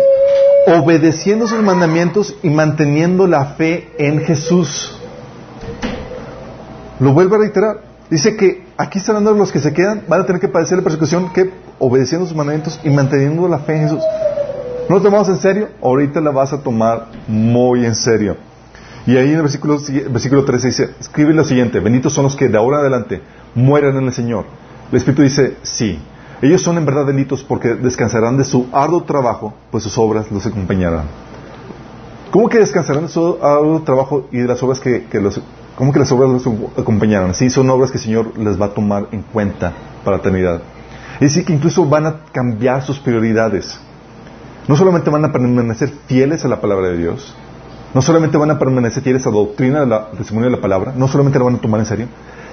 obedeciendo sus mandamientos y manteniendo la fe en Jesús. Lo vuelvo a reiterar. Dice que aquí están hablando los que se quedan, van a tener que padecer la persecución que obedeciendo sus mandamientos y manteniendo la fe en Jesús. ¿No lo tomamos en serio? Ahorita la vas a tomar muy en serio. Y ahí en el versículo, versículo 13 dice, escribe lo siguiente, benditos son los que de ahora adelante mueran en el Señor. El Espíritu dice, sí, ellos son en verdad benditos porque descansarán de su arduo trabajo, pues sus obras los acompañarán. ¿Cómo que descansarán de su arduo trabajo y de las obras que, los... ¿Cómo que las obras los acompañarán? Sí, son obras que el Señor les va a tomar en cuenta para la eternidad. Es decir, que incluso van a cambiar sus prioridades. No solamente van a permanecer fieles a la palabra de Dios, no solamente van a permanecer fieles a la doctrina del testimonio de la palabra, no solamente la van a tomar en serio,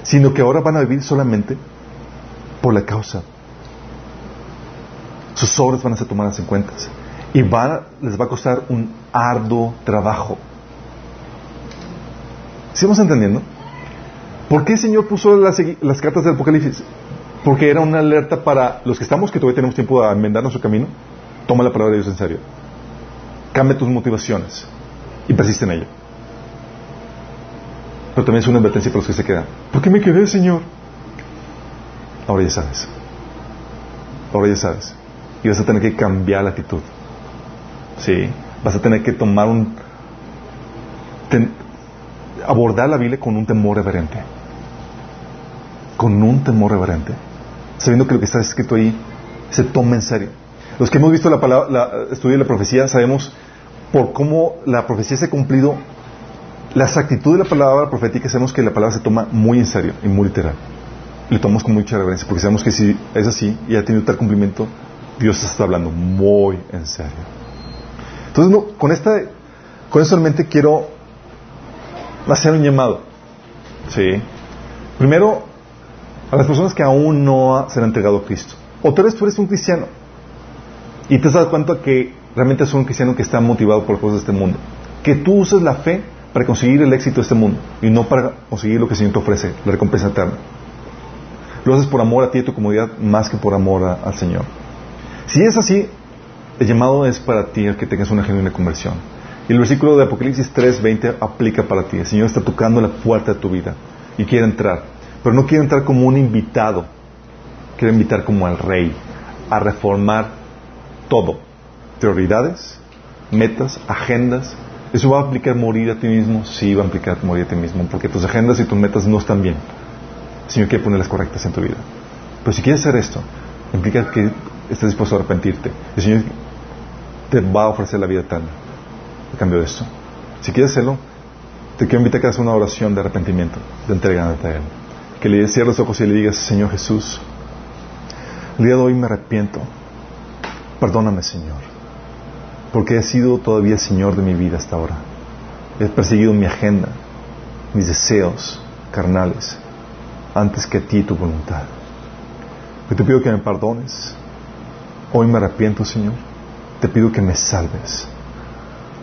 sino que ahora van a vivir solamente por la causa. Sus obras van a ser tomadas en cuenta y les va a costar un arduo trabajo. ¿Sigamos entendiendo? ¿Por qué el Señor puso las, las cartas del Apocalipsis? porque era una alerta para los que estamos, que todavía tenemos tiempo de enmendar nuestro camino, toma la palabra de Dios en serio. Cambia tus motivaciones y persiste en ello. Pero también es una advertencia para los que se quedan. ¿Por qué me quedé, Señor? Ahora ya sabes. Ahora ya sabes. Y vas a tener que cambiar la actitud. Sí. Vas a tener que tomar un... abordar la Biblia con un temor reverente. Con un temor reverente sabiendo que lo que está escrito ahí se toma en serio. Los que hemos visto la palabra, la, estudio de la profecía, sabemos por cómo la profecía se ha cumplido, la exactitud de la palabra profética, sabemos que la palabra se toma muy en serio y muy literal. Le tomamos con mucha reverencia, porque sabemos que si es así y ha tenido tal cumplimiento, Dios está hablando muy en serio. Entonces, con esta, con esto en quiero hacer un llamado. Sí. Primero, a las personas que aún no se han entregado a Cristo. O tal vez tú eres un cristiano y te has dado cuenta que realmente es un cristiano que está motivado por las cosas de este mundo. Que tú uses la fe para conseguir el éxito de este mundo y no para conseguir lo que el Señor te ofrece, la recompensa eterna. Lo haces por amor a ti y a tu comodidad más que por amor al Señor. Si es así, el llamado es para ti el que tengas una genuina conversión. Y el versículo de Apocalipsis 3:20 aplica para ti. El Señor está tocando la puerta de tu vida y quiere entrar. Pero no quiere entrar como un invitado, quiere invitar como al rey a reformar todo. Prioridades, metas, agendas. ¿Eso va a implicar morir a ti mismo? Sí, va a implicar morir a ti mismo, porque tus agendas y tus metas no están bien. El Señor quiere ponerlas correctas en tu vida. Pero si quieres hacer esto, implica que estés dispuesto a arrepentirte. El Señor te va a ofrecer la vida eterna a cambio de esto. Si quieres hacerlo, te quiero invitar a que hagas una oración de arrepentimiento, de entregarte a Él que le cierres los ojos y le digas, Señor Jesús, el día de hoy me arrepiento. Perdóname, Señor, porque he sido todavía Señor de mi vida hasta ahora. He perseguido mi agenda, mis deseos, carnales, antes que a ti tu voluntad. Yo te pido que me perdones. Hoy me arrepiento, Señor. Te pido que me salves.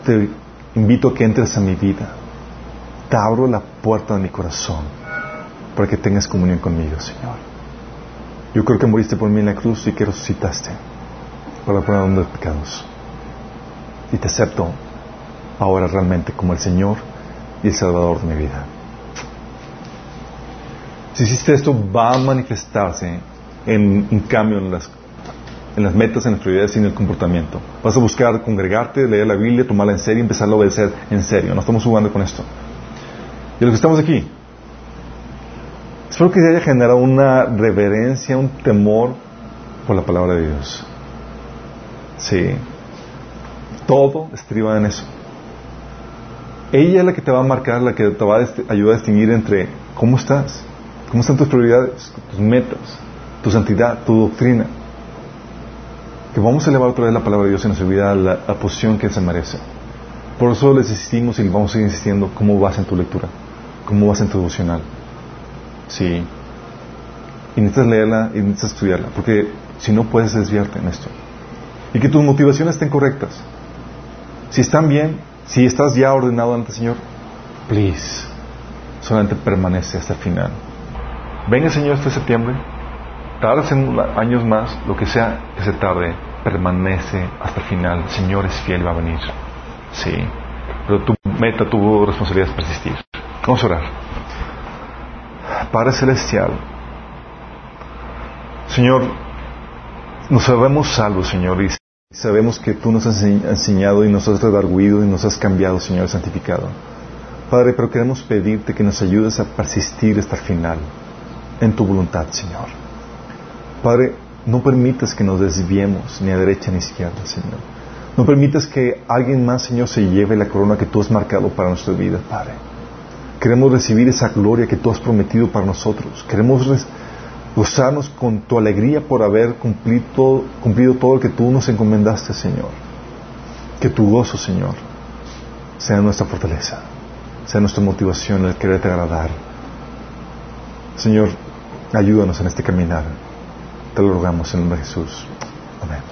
Te invito a que entres a mi vida. Te abro la puerta de mi corazón para que tengas comunión conmigo, Señor. Yo creo que moriste por mí en la cruz y que resucitaste para perdón de pecados. Y te acepto ahora realmente como el Señor y el Salvador de mi vida. Si hiciste esto, va a manifestarse en un cambio en las, en las metas, en las prioridades y en el comportamiento. Vas a buscar congregarte, leer la Biblia, tomarla en serio y empezar a obedecer en serio. No estamos jugando con esto. Y los que estamos aquí, espero que se haya generado una reverencia, un temor por la palabra de Dios. Sí. Todo estriba en eso. Ella es la que te va a marcar, la que te va a ayudar a distinguir entre cómo estás, cómo están tus prioridades, tus metas, tu santidad, tu doctrina. Que vamos a elevar otra vez la palabra de Dios en nuestra vida a la, posición que se merece. Por eso les insistimos y vamos a seguir insistiendo cómo vas en tu lectura, cómo vas en tu devocional. Sí. Y necesitas leerla y necesitas estudiarla, porque si no puedes desviarte en esto. Y que tus motivaciones estén correctas. Si están bien, si estás ya ordenado ante el Señor, please, solamente permanece hasta el final. Venga Señor este septiembre, tardes en años más, lo que sea que se tarde, permanece hasta el final. Señor es fiel, va a venir. Sí, pero tu meta, tu responsabilidad es persistir. Vamos a orar. Padre Celestial, Señor, nos sabemos salvos, Señor, y Sabemos que tú nos has enseñado y nos has redarguido y nos has cambiado, Señor, santificado. Padre, pero queremos pedirte que nos ayudes a persistir hasta el final en tu voluntad, Señor. Padre, no permitas que nos desviemos ni a derecha ni a izquierda, Señor. No permitas que alguien más, Señor, se lleve la corona que tú has marcado para nuestra vida, Padre. Queremos recibir esa gloria que tú has prometido para nosotros. Queremos gozarnos con tu alegría por haber cumplido, todo lo que tú nos encomendaste, Señor. Que tu gozo, Señor, sea nuestra fortaleza, sea nuestra motivación el quererte agradar. Señor, ayúdanos en este caminar. Te lo rogamos en el nombre de Jesús. Amén.